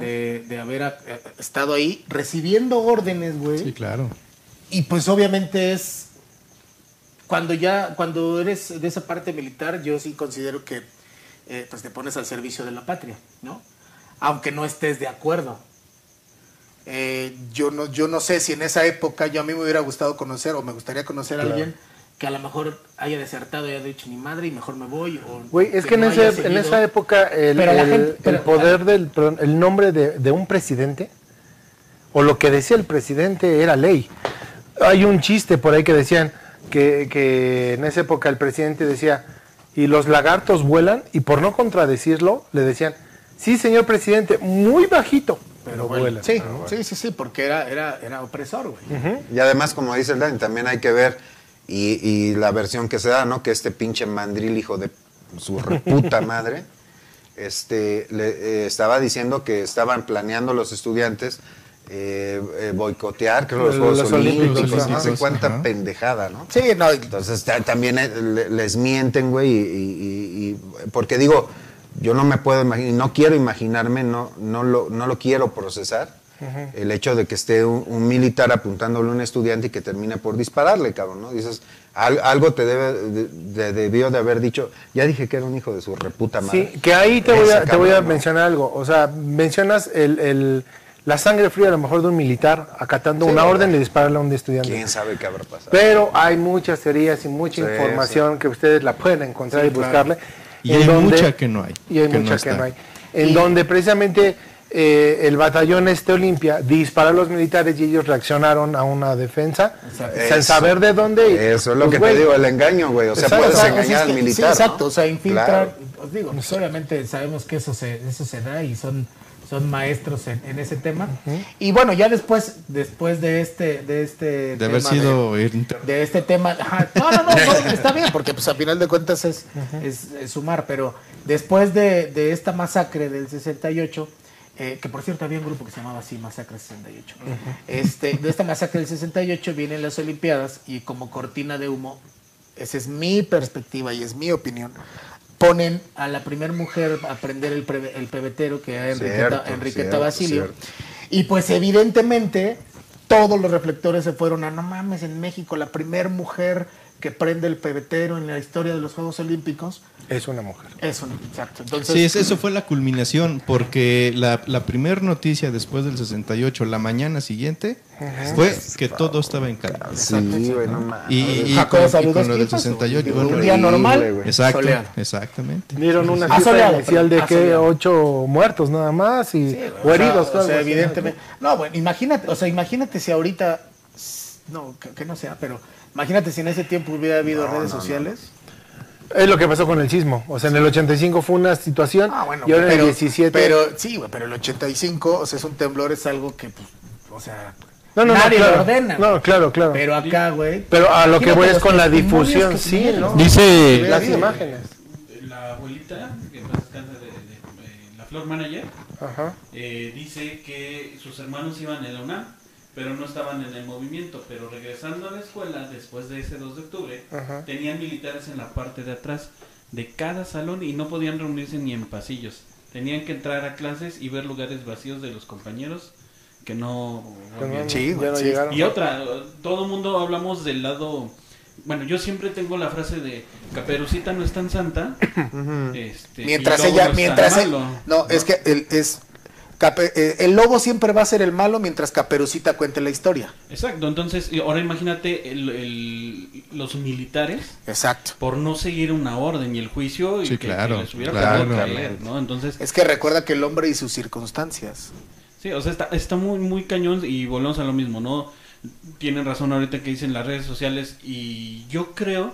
de, de haber eh, estado ahí recibiendo órdenes, güey. Sí, claro. Y pues obviamente es cuando ya cuando eres de esa parte militar, yo sí considero que eh, pues te pones al servicio de la patria, ¿no? Aunque no estés de acuerdo. Eh, yo no yo no sé si en esa época yo a mí me hubiera gustado conocer o me gustaría conocer a alguien que a lo mejor haya desertado y haya dicho mi madre y mejor me voy o Güey, es que en, no ese- en seguido". esa época el, Pero el- gente- el pero- poder del, perdón, el nombre de, de un presidente o lo que decía el presidente era ley. Hay un chiste por ahí que decían que, que en esa época el presidente decía, y los lagartos vuelan, y por no contradecirlo, le decían, sí, señor presidente, muy bajito, pero vuelan. Sí, sí, sí, sí, porque era era era opresor, güey. Y además, como dice el Dani, también hay que ver y, y la versión que se da, ¿no? Que este pinche mandril, hijo de su reputa madre, este, le, eh, estaba diciendo que estaban planeando los estudiantes eh, eh, boicotear, creo, los Los Juegos Olímpicos, no sé cuánta pendejada, ¿no? Sí, no, Entonces ta- también eh, le- les mienten, güey, y, y- y- porque digo, yo no me puedo imaginar, no quiero imaginarme, no, no, lo, no lo quiero procesar, el hecho de que esté un, un militar apuntándole a un estudiante y que termine por dispararle, cabrón, ¿no? Dices, al- algo te debe, de- de- debió de haber dicho, ya dije que era un hijo de su reputa madre. Sí, que ahí te voy a, te voy a mencionar algo. O sea, mencionas el, el- la sangre fría a lo mejor de un militar acatando Sí, una ¿verdad? orden de dispararle a un estudiante. ¿Quién sabe qué habrá pasado? Pero hay muchas teorías y mucha Sí, información que ustedes la pueden encontrar y buscarle. Y en hay donde- mucha que no hay. Y hay que mucha no que está. no hay. En donde precisamente eh, el batallón este Olimpia disparó a los militares y ellos reaccionaron a una defensa sin Eso. saber de dónde. Eso es lo pues, que güey, te digo, el engaño, güey. O sea, Exacto, puedes o sea, engañar al militar. Sí, ¿no? exacto, o sea, infiltrar, Claro. os digo, pues obviamente sabemos que eso se, eso se da y son, son maestros en, en ese tema. Y bueno, ya después, después de este, de este De haber tema sido inter- de este tema. ajá, no, no, no, no, está bien, porque pues a final de cuentas es, es- es sumar, pero después de, de esta masacre del 68, eh, que por cierto había un grupo que se llamaba así, Masacre 68, este, de esta masacre del 68 vienen las Olimpiadas y como cortina de humo, esa es mi perspectiva y es mi opinión, ponen a la primera mujer a prender el, preve- el pebetero, que era Enriqueta, Cierto, Enriqueta cierto, Basilio, cierto. y pues evidentemente todos los reflectores se fueron a, no mames, en México, la primer mujer que prende el pebetero en la historia de los Juegos Olímpicos. Es una mujer. Eso, no, exacto. Entonces, Sí, es- eso fue la culminación, porque la, la primera noticia después del 68, la mañana siguiente, fue que todo estaba en calma. Sí. Y, y- Jacobo, con, y saludos, con lo del ¿qué pasó? 68. Digo, bueno, un día normal, güey. Exacto, soleado. exactamente. Dieron una Ah, cifra soleado, inicial de ah, que ocho muertos nada más y, Sí, o o sea, heridos. o sea, evidentemente. No, bueno, imagínate, o sea, imagínate si ahorita, no, que, que no sea, pero imagínate si en ese tiempo hubiera habido redes sociales. Es lo que pasó con el sismo. O sea, en el 85 fue una situación Ah, bueno, y ahora en pero, el 17. pero sí, güey, pero el 85, o sea, es un temblor, es algo que, pues, o sea, no, no, no, nadie claro. lo ordena. No, claro, claro. Pero, Pero acá, güey. a lo que voy es con la difusión, que sí. ¿no? Dice, Las imágenes. La abuelita, que en paz descanse de, de- de la Flor Manager, Ajá. eh, dice que sus hermanos iban en la UNAM, pero no estaban en el movimiento. Pero regresando a la escuela, después de ese 2 de octubre, Ajá. tenían militares en la parte de atrás de cada salón y no podían reunirse ni en pasillos. Tenían que entrar a clases y ver lugares vacíos de los compañeros que no... Que no- volvían. Sí, ya no sí. llegaron. Y otra, todo el mundo hablamos del lado... Bueno, yo siempre tengo la frase de Caperucita no es tan santa. este, Mientras ella, no mientras él- malo. no, es que el, es el lobo siempre va a ser el malo mientras Caperucita cuente la historia. Exacto, entonces ahora imagínate el- el- los militares Exacto. por no seguir una orden y el juicio y Sí, que, claro, que les hubiera claro. caer, ¿no? Entonces, Es que recuerda que el hombre y sus circunstancias. sí, o sea, está, está muy, muy cañón y volvemos a lo mismo, ¿no? Tienen razón ahorita que dicen las redes sociales y yo creo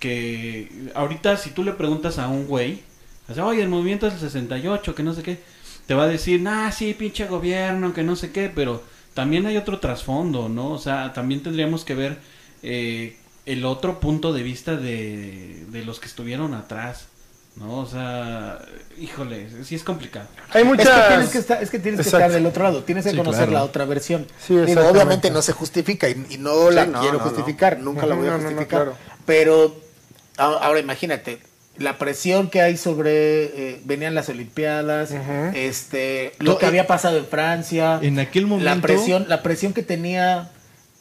que ahorita si tú le preguntas a un güey, o sea, oye, el movimiento es el 68, que no sé qué, te va a decir, nah, sí, pinche gobierno, que no sé qué, pero también hay otro trasfondo, ¿no? O sea, también tendríamos que ver eh, el otro punto de vista de, de los que estuvieron atrás, ¿no? O sea, híjole, sí es complicado. Hay muchas. Es que tienes que estar, es que tienes que Exacto. estar del otro lado, tienes que Sí, conocer claro. la otra versión. Sí, Digo, obviamente no se justifica y, y no la no, quiero no, no. justificar, nunca la voy a No, no, no, justificar. claro. Pero ahora imagínate, la presión que hay sobre eh, venían las olimpiadas, este lo No, que había pasado en Francia, en aquel la momento- presión, la presión que tenía,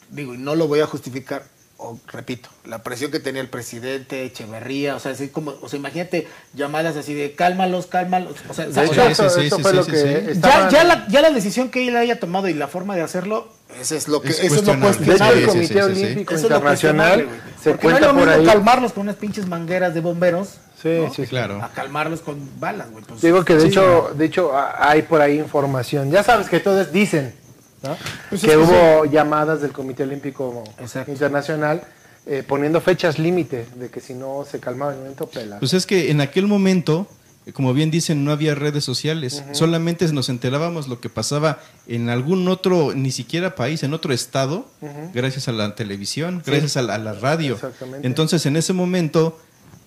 digo, y no lo voy a justificar, o repito, la presión que tenía el presidente Echeverría, o sea, así como, o sea, imagínate llamadas así de cálmalos, cálmalos, o sea, De ¿sabes? hecho, Sí, eso, sí, eso sí, fue sí, lo sí, que sí. ya, ya, la, ya la decisión que él haya tomado y la forma de hacerlo, eso es lo que Es eso es lo cuestionable. El Sí, sí, Comité sí, sí, sí. Olímpico Eso es lo Internacional se Porque no es cuenta lo por mismo ahí. calmarlos con unas pinches mangueras de bomberos Sí, ¿no? sí, sí. Claro. a calmarlos con balas, güey. pues, Digo que de sí, hecho, de hecho hay por ahí información. Ya sabes que todos dicen ¿no? Pues que hubo llamadas del Comité Olímpico Exacto. Internacional eh, poniendo fechas límite de que si no se calmaba el momento pela. Pues es que en aquel momento, como bien dicen, no había redes sociales. Solamente nos enterábamos lo que pasaba en algún otro, ni siquiera país, en otro estado, gracias a la televisión, gracias a la, a la radio. Exactamente. Entonces, en ese momento,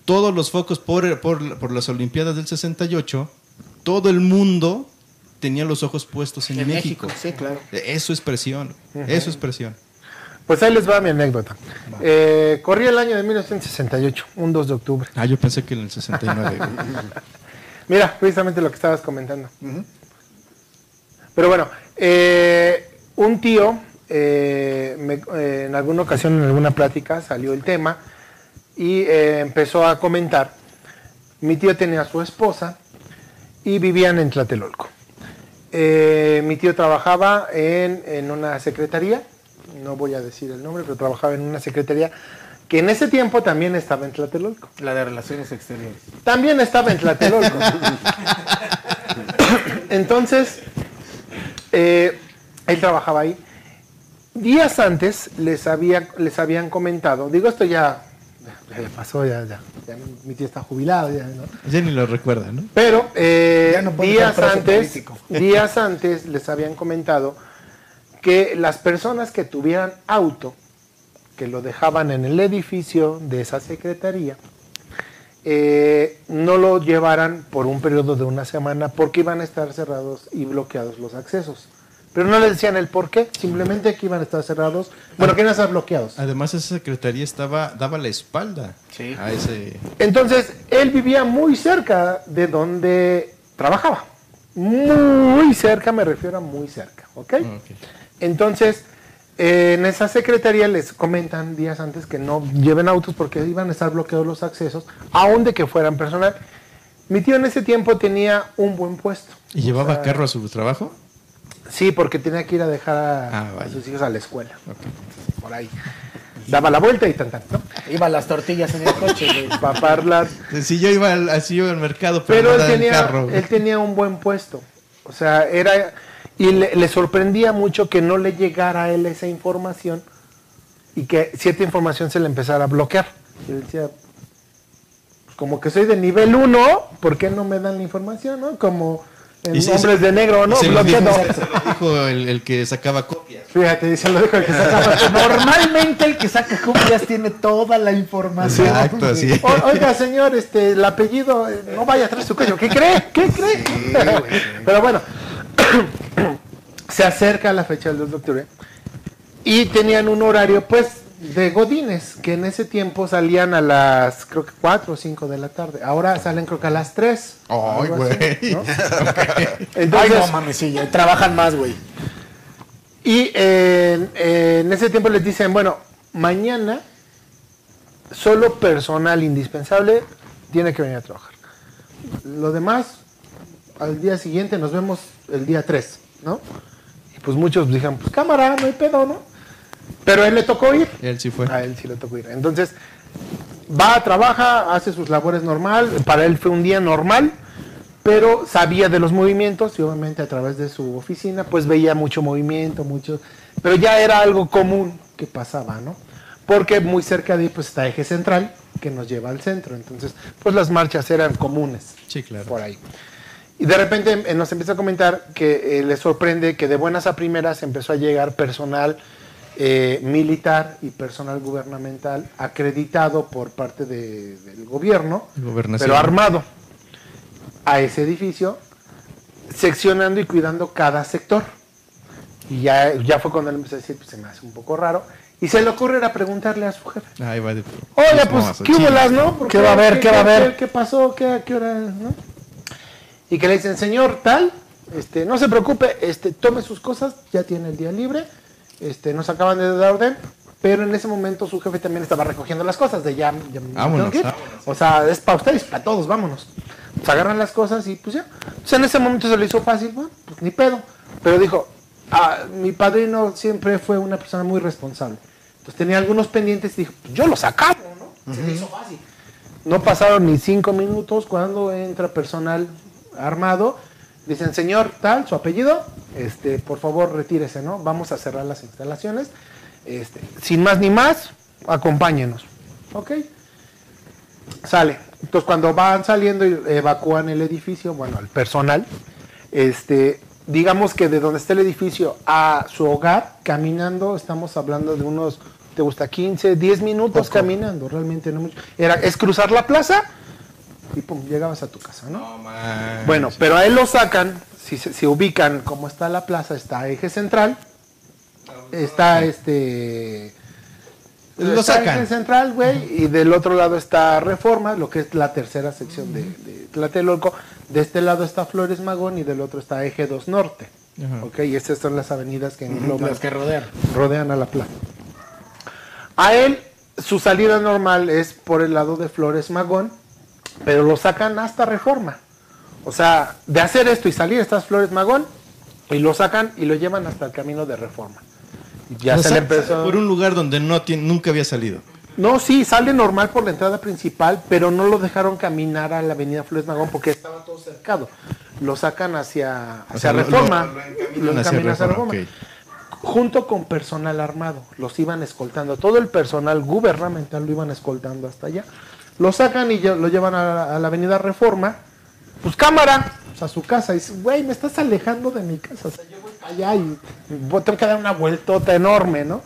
todos los focos por, por, por las Olimpiadas del 68, todo el mundo tenía los ojos puestos en, En México. México, sí, claro. Eso es presión. Eso es presión. Pues ahí les va mi anécdota. Eh, corría el año de 1968, un 2 de octubre. Ah, yo pensé que en el 69. Mira, precisamente lo que estabas comentando. Pero bueno, eh, un tío, eh, me- eh, en alguna ocasión, en alguna plática, salió el tema y eh, empezó a comentar. Mi tío tenía a su esposa y vivían en Tlatelolco. Eh, mi tío trabajaba en, en una secretaría, no voy a decir el nombre, pero trabajaba en una secretaría que en ese tiempo también estaba en Tlatelolco. La de relaciones exteriores. También estaba en Tlatelolco. Entonces, eh, él trabajaba ahí. Días antes les, había, les habían comentado, digo esto ya, ya, ya pasó, ya, ya, ya mi tío está jubilado, ya, ¿no? ya ni lo recuerda, ¿no? Pero eh, Ya no puede días antes, días antes les habían comentado que las personas que tuvieran auto, que lo dejaban en el edificio de esa secretaría, eh, no lo llevaran por un periodo de una semana porque iban a estar cerrados y bloqueados los accesos. Pero no les decían el por qué, simplemente que iban a estar cerrados, bueno, que iban a estar bloqueados. Además, esa secretaría estaba, daba la espalda Sí. a ese. Entonces, él vivía muy cerca de donde trabajaba. Muy cerca, me refiero a muy cerca, ¿ok? Ok. Entonces, en esa secretaría les comentan días antes que no lleven autos porque iban a estar bloqueados los accesos, aún de que fueran personal. Mi tío en ese tiempo tenía un buen puesto. ¿Y llevaba carro a su trabajo? Sí, porque tenía que ir a dejar a, Ah, a sus hijos a la escuela. Por ahí. Daba la vuelta y tan tan, ¿no? Iban las tortillas en el coche. Paparlas. Si yo iba al, así iba al mercado, pero, él tenía, carro. él tenía un buen puesto. O sea, era. Y le, le sorprendía mucho que no le llegara a él esa información y que cierta información se le empezara a bloquear. Y él decía, pues como que soy de nivel 1, ¿por qué no me dan la información? ¿no? Como en sí, Hombres sí. de Negro, ¿no? Se lo dijo, se el, el que sacaba copias. Fíjate, dice lo dijo el que sacaba. Normalmente el que saca copias tiene toda la información. Exacto, sí. O- oiga, señor, este, el apellido, eh, no vaya atrás de su cuello. ¿Qué cree? ¿Qué cree? Pero bueno, se acerca la fecha del 2 de octubre y tenían un horario, pues, de godines, que en ese tiempo salían a las, creo que 4 o 5 de la tarde. Ahora salen, creo que a las 3. Ay, güey. Entonces, no mames, sí, trabajan más, güey. y eh, en ese tiempo les dicen, bueno, mañana solo personal indispensable tiene que venir a trabajar. Lo demás, al día siguiente nos vemos el día 3, ¿no? Y pues muchos dijeron, pues cámara, no hay pedo, ¿no? Pero a él le tocó ir. Él sí fue. A él sí le tocó ir. Entonces, va, trabaja, hace sus labores normal. Para él fue un día normal, pero sabía de los movimientos y obviamente a través de su oficina, pues veía mucho movimiento, mucho. Pero ya era algo común que pasaba, ¿no? Porque muy cerca de ahí, pues está Eje Central, que nos lleva al centro. Entonces, pues las marchas eran comunes Sí, claro. por ahí. Y de repente eh, nos empieza a comentar que eh, le sorprende que de buenas a primeras empezó a llegar personal eh, militar y personal gubernamental acreditado por parte de- del gobierno, pero armado a ese edificio, seccionando y cuidando cada sector. Y ya, ya fue cuando él empezó a decir, pues se me hace un poco raro. Y se le ocurre a preguntarle a su jefe. Ahí va de. Oye, pues, ¿qué hubo las, no? ¿Por ¿Qué va a haber? ¿Qué va a haber? ¿Qué, pasó? ¿Qué, ¿A qué hora es, no? Y que le dicen, señor, tal, este, no se preocupe, este, tome sus cosas, ya tiene el día libre, este, nos acaban de dar orden, pero en ese momento su jefe también estaba recogiendo las cosas de ya, ya Vámonos, vámonos. O sea, es para ustedes, para todos, vámonos. Se agarran las cosas y pues ya. Entonces en ese momento se le hizo fácil, bueno, pues ni pedo. Pero dijo, ah, mi padrino siempre fue una persona muy responsable. Entonces tenía algunos pendientes y dijo, pues yo los acabo, ¿no? Se le hizo fácil. No pasaron ni cinco minutos cuando entra personal armado. Dicen, señor, tal, su apellido, este, por favor, retírese, ¿no? Vamos a cerrar las instalaciones. Este, sin más ni más, acompáñenos. ¿Ok? Sale. Entonces, cuando van saliendo y evacúan el edificio, bueno, el personal, este, digamos que de donde está el edificio a su hogar, caminando, estamos hablando de unos, ¿te gusta? 15, 10 minutos caminando, realmente no mucho. Era, es cruzar la plaza y pum, llegabas a tu casa, ¿no? No, man. Bueno, pero a él lo sacan, si se, se ubican como está la plaza, está eje central, está este... Lo está sacan. Eje central, güey, y del otro lado está Reforma, lo que es la tercera sección de, de Tlatelolco. De este lado está Flores Magón y del otro está Eje 2 Norte. Ajá. Ok, y estas son las avenidas que engloban Las que rodean. rodean a la plaza. A él, su salida normal es por el lado de Flores Magón, pero lo sacan hasta Reforma. O sea, de hacer esto y salir estas Flores Magón, y lo sacan y lo llevan hasta el camino de Reforma. Ya se le empezó. Por un lugar donde no tiene, nunca había salido. No, sí, sale normal por la entrada principal, pero no lo dejaron caminar a la avenida Flores Magón porque estaba todo cercado. Lo sacan hacia, hacia sea, Reforma. lo- lo lo encaminan hacia encaminan hacia Reforma, Reforma. Junto con personal armado. Los iban escoltando. Todo el personal gubernamental lo iban escoltando hasta allá. Lo sacan y lo llevan a, la- avenida Reforma. Pues cámara, pues, a su casa. Y dice, güey, me estás alejando de mi casa. O sea, yo voy allá y tengo que dar una vueltota enorme, ¿no?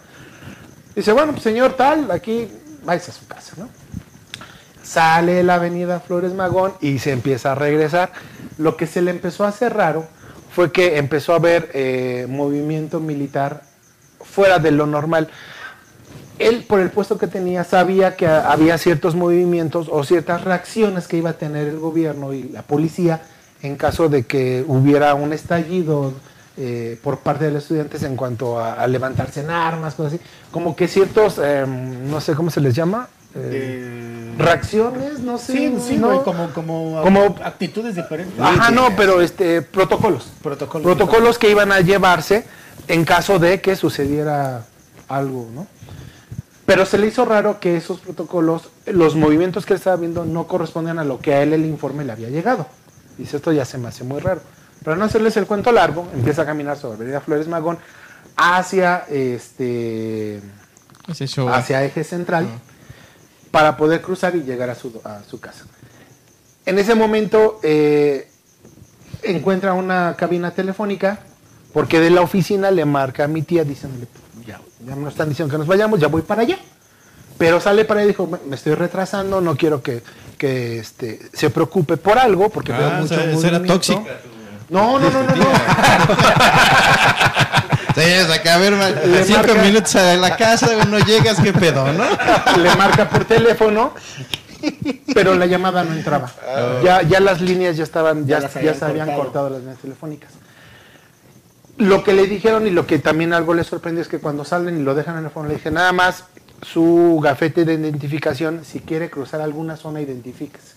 Dice, bueno, pues señor tal, aquí vais a su casa, ¿no? Sale la avenida Flores Magón y se empieza a regresar. Lo que se le empezó a hacer raro fue que empezó a haber eh, movimiento militar fuera de lo normal. Él, por el puesto que tenía, sabía que había ciertos movimientos o ciertas reacciones que iba a tener el gobierno y la policía en caso de que hubiera un estallido eh, por parte de los estudiantes en cuanto a, a levantarse en armas, cosas así. Como que ciertos, eh, no sé cómo se les llama, eh, reacciones, no sé. Sí, sí, ¿no? güey, como, como, Como- actitudes diferentes. Ajá, no, pero este, protocolos. Protocolos. Protocolos que iban a llevarse en caso de que sucediera algo, ¿no? Pero se le hizo raro que esos protocolos, los movimientos que él estaba viendo no correspondían a lo que a él el informe le había llegado. Dice, esto ya se me hace muy raro. Para no hacerles el cuento largo, empieza a caminar sobre Avenida Flores Magón hacia este hacia eje central para poder cruzar y llegar a su, a su casa. En ese momento eh, encuentra una cabina telefónica porque de la oficina le marca a mi tía diciéndole, ya, ya nos están diciendo que nos vayamos, ya voy para allá. Pero sale para allá y dijo, me estoy retrasando, no quiero que, que, este, se preocupe por algo porque veo Ah, o mucho sea, esa era movimiento". tóxica. No, no, no, no, no. Sí, acá, a ver, Le cinco marca- minutos a la casa, no llegas, qué pedo, ¿no? le marca por teléfono, pero la llamada no entraba. Ya, ya las líneas ya estaban, ya, Ya las ya habían se habían cortado. cortado las líneas telefónicas. Lo que le dijeron y lo que también algo le sorprendió es que cuando salen y lo dejan en el fondo, le dije nada más su gafete de identificación, si quiere cruzar alguna zona, identifíquese.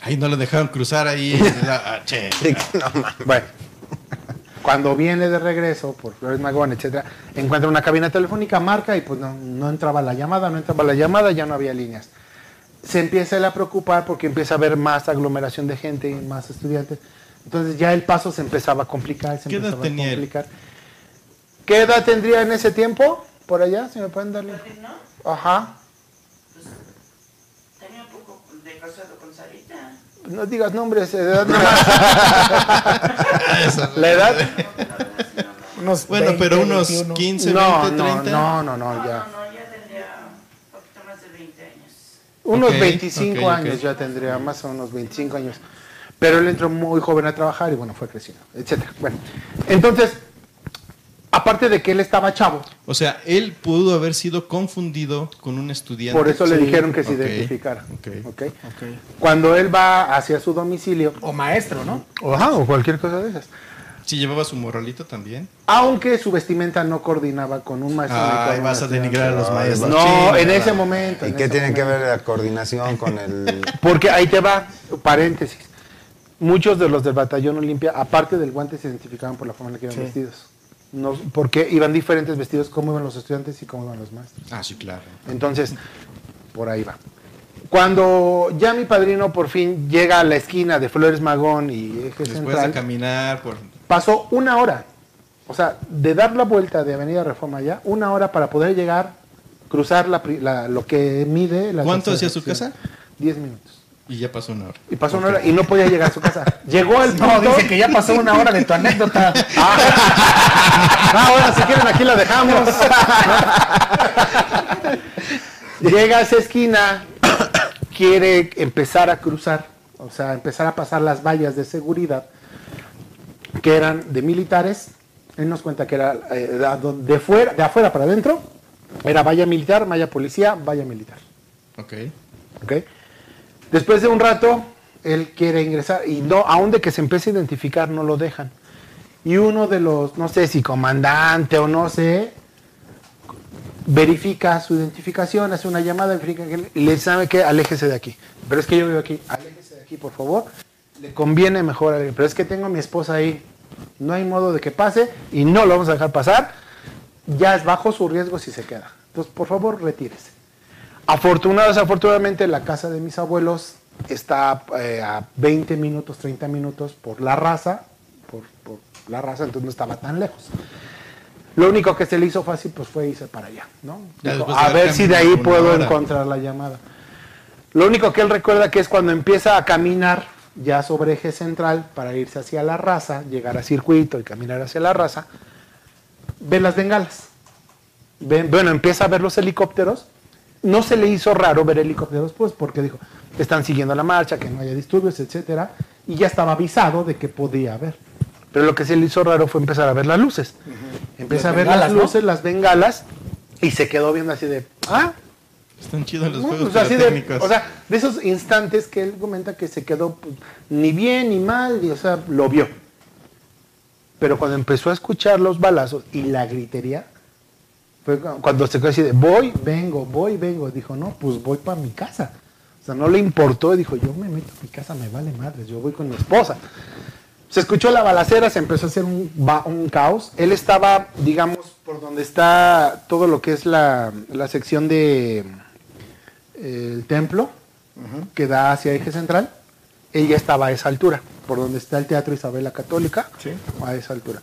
Ahí no lo dejaron cruzar ahí. Ah, che. Bueno, cuando viene de regreso por Flores Magón, etcétera, encuentra una cabina telefónica, marca y pues no, no entraba la llamada, no entraba la llamada, ya no había líneas. Se empieza él a preocupar porque empieza a haber más aglomeración de gente y más estudiantes. Entonces ya el paso se empezaba a complicar, se ¿Qué edad empezaba tenía a él? complicar. ¿Qué edad tendría en ese tiempo? Por allá, si me pueden darle. Ajá. Tenía un poco de casado con Sarita. No digas nombres, edad. La edad. Unos Bueno, 20, pero unos 21. 15, No, 20, no, 30. no, no, no, No, ya. no, no, ya tendría un poquito más de 20 años. Unos Ok, 25 ok, ok. años ya tendría, más o menos 25 años. Pero él entró muy joven a trabajar y bueno, fue creciendo, etcétera. Bueno, entonces, aparte de que él estaba chavo, O sea, él pudo haber sido confundido con un estudiante. por eso le dijeron que se identificara. ok. ¿ok? Cuando él va hacia su domicilio, O maestro, ¿no? o, ajá, o cualquier cosa de esas, Sí, llevaba su morralito también. aunque su vestimenta no coordinaba con un maestro. Ay, un vas a denigrar a los maestros. No, en ese momento. ¿Y en qué tiene que ver la coordinación con el... Porque ahí te va, paréntesis. Muchos de los del batallón Olimpia, aparte del guante, se identificaban por la forma en la que iban Sí. vestidos. No, porque iban diferentes vestidos, cómo iban los estudiantes y cómo iban los maestros. Ah, sí, claro. Entonces, por ahí va. Cuando ya mi padrino por fin llega a la esquina de Flores Magón y Eje Después Central, de caminar por... pasó una hora. O sea, de dar la vuelta de Avenida Reforma allá, una hora para poder llegar, cruzar la, pri- la- lo que mide la ¿Cuánto hacía su casa? Diez minutos. Y ya pasó una hora. Y pasó una hora y no podía llegar a su casa. Llegó al punto... No, dice que ya pasó una hora de tu anécdota. Ah, bueno, si quieren aquí lo dejamos. Llega a esa esquina, quiere empezar a cruzar, o sea, empezar a pasar las vallas de seguridad, que eran de militares. Él nos cuenta que era eh, de, de fuera, de afuera para adentro, era valla militar, valla policía, valla militar. Ok. ¿ok? Después de un rato, él quiere ingresar y no, aún de que se empiece a identificar, no lo dejan. Y uno de los, no sé si comandante o no sé, verifica su identificación, hace una llamada, le sabe que aléjese de aquí. Pero es que yo vivo aquí, aléjese de aquí, por favor. Le conviene mejor, pero es que tengo a mi esposa ahí. No hay modo de que pase y no lo vamos a dejar pasar. Ya es bajo su riesgo si se queda. Entonces, por favor, retírese. Afortunados, afortunadamente, la casa de mis abuelos está eh, a 20 minutos, 30 minutos por la raza, por, por la raza, entonces no estaba tan lejos. Lo único que se le hizo fácil pues fue irse para allá, ¿no? Dijo, a ver si de ahí puedo hora". encontrar la llamada. Lo único que él recuerda que es cuando empieza a caminar ya sobre eje central para irse hacia la raza, llegar a circuito y caminar hacia la raza, ve las bengalas. Ve- bueno, empieza a ver los helicópteros. No se le hizo raro ver helicópteros, pues, porque dijo, están siguiendo la marcha, que no haya disturbios, etcétera, y ya estaba avisado de que podía haber. Pero lo que se le hizo raro fue empezar a ver las luces. Empieza Las a ver bengalas, las ¿no? luces, las bengalas, y se quedó viendo así de, ah, Están chidos los no, juegos pues así de, pirotécnicos. o sea, de esos instantes que él comenta que se quedó pues, ni bien ni mal, y, o sea, lo vio. pero cuando empezó a escuchar los balazos y la gritería, fue cuando se quedó así de, voy, vengo, voy, vengo. Dijo, no, pues voy para mi casa. O sea, no le importó, dijo, yo me meto a mi casa, me vale madres, yo voy con mi esposa. Se escuchó la balacera, se empezó a hacer un caos. Él estaba, digamos, por donde está todo lo que es la, la sección de eh, el templo, que da hacia eje central. Ella estaba a esa altura, por donde está el Teatro Isabel la Católica, a esa altura.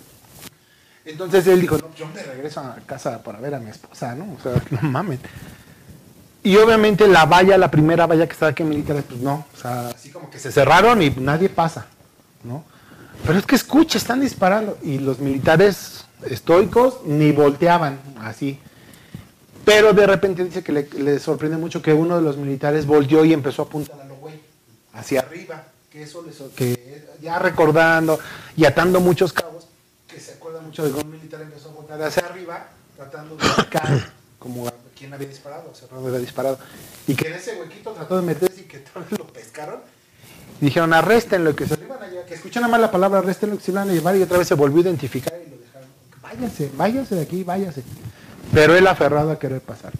Entonces él dijo, no, yo me regreso a casa para ver a mi esposa, ¿no? O sea, no mames. Y obviamente la valla, la primera valla que estaba aquí en militares, pues no, o sea, así como que se cerraron y nadie pasa, ¿no? Pero es que escucha, están disparando. Y los militares estoicos ni volteaban así. Pero de repente dice que le, sorprende mucho que uno de los militares volteó y empezó a apuntar a lo güey, hacia arriba. Que eso le sor- que ya recordando y atando muchos cabos, que se acuerda mucho de un militar empezó a voltear hacia arriba, tratando de buscar como a quién había disparado, o sea, había disparado. Y que en ese huequito trató de meterse y que todos lo pescaron. Y dijeron, arréstenlo, que se lo iban a llevar, que escuchan nada más la palabra arréstenlo, que se lo iban a llevar y otra vez se volvió a identificar y lo dejaron. Váyanse, váyanse de aquí, váyanse. Pero él aferrado a querer pasar.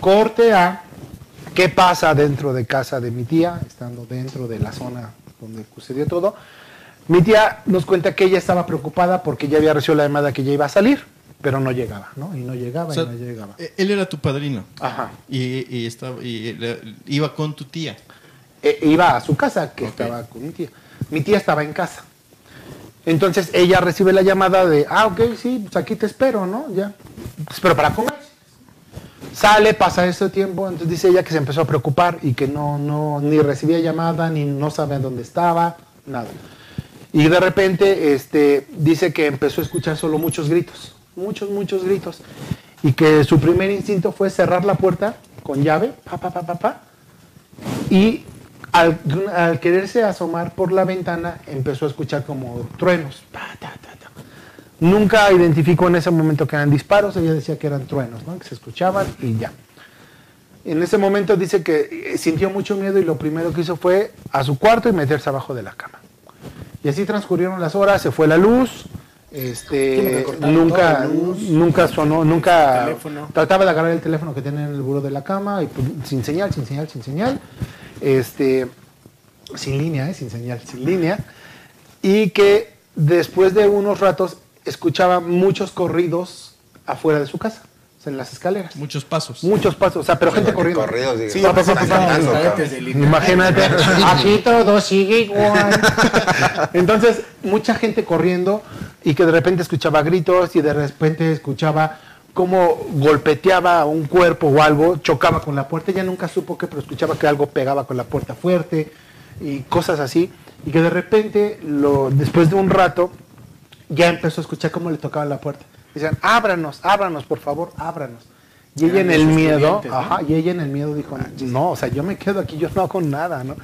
Corte a qué pasa dentro de casa de mi tía, estando dentro de la zona donde sucedió todo. Mi tía nos cuenta que ella estaba preocupada porque ya había recibido la llamada que ya iba a salir, pero no llegaba, ¿no? Y no llegaba, O sea, y no llegaba. eh, Él era tu padrino. Aja. Y, y estaba, y iba con tu tía. Eh, iba a su casa, que estaba con mi tía. Mi tía estaba en casa. Entonces ella recibe la llamada de, ah, ok, sí, pues aquí te espero, ¿no? Ya. Te espero para comer. Sale, pasa ese tiempo, entonces dice ella que se empezó a preocupar y que no, no, ni recibía llamada, ni no sabía dónde estaba, nada. Y de repente este, dice que empezó a escuchar solo muchos gritos, muchos, muchos gritos. Y que su primer instinto fue cerrar la puerta con llave, pa, pa, pa, pa, pa, y al, quererse asomar por la ventana empezó a escuchar como truenos. Nunca identificó en ese momento que eran disparos, ella decía que eran truenos, ¿no? que se escuchaban y ya. En ese momento dice que eh, sintió mucho miedo y lo primero que hizo fue a su cuarto y meterse abajo de la cama. Y así transcurrieron las horas, se fue la luz, este, nunca, luz, nunca sonó, nunca trataba de agarrar el teléfono que tenía en el buro de la cama y pues, sin señal, sin señal, sin señal, este, sin línea, ¿eh? sin señal, sin línea, y que después de unos ratos escuchaba muchos corridos afuera de su casa, en las escaleras. Muchos pasos. Muchos pasos, o sea, pero gente corriendo. Corridos, digo, Sí, no, ya. Imagínate, aquí todo sigue igual. Entonces, mucha gente corriendo y que de repente escuchaba gritos y de repente escuchaba cómo golpeteaba un cuerpo o algo, chocaba con la puerta, ella nunca supo qué, pero escuchaba que algo pegaba con la puerta fuerte y cosas así, y que de repente, lo, después de un rato, ya empezó a escuchar cómo le tocaban la puerta. Decían, ábranos, ábranos, por favor, ábranos. Y ella en el miedo, estudiantes, ¿no? ajá, y ella en el miedo dijo, no, o sea, yo me quedo aquí, yo no hago nada, ¿no?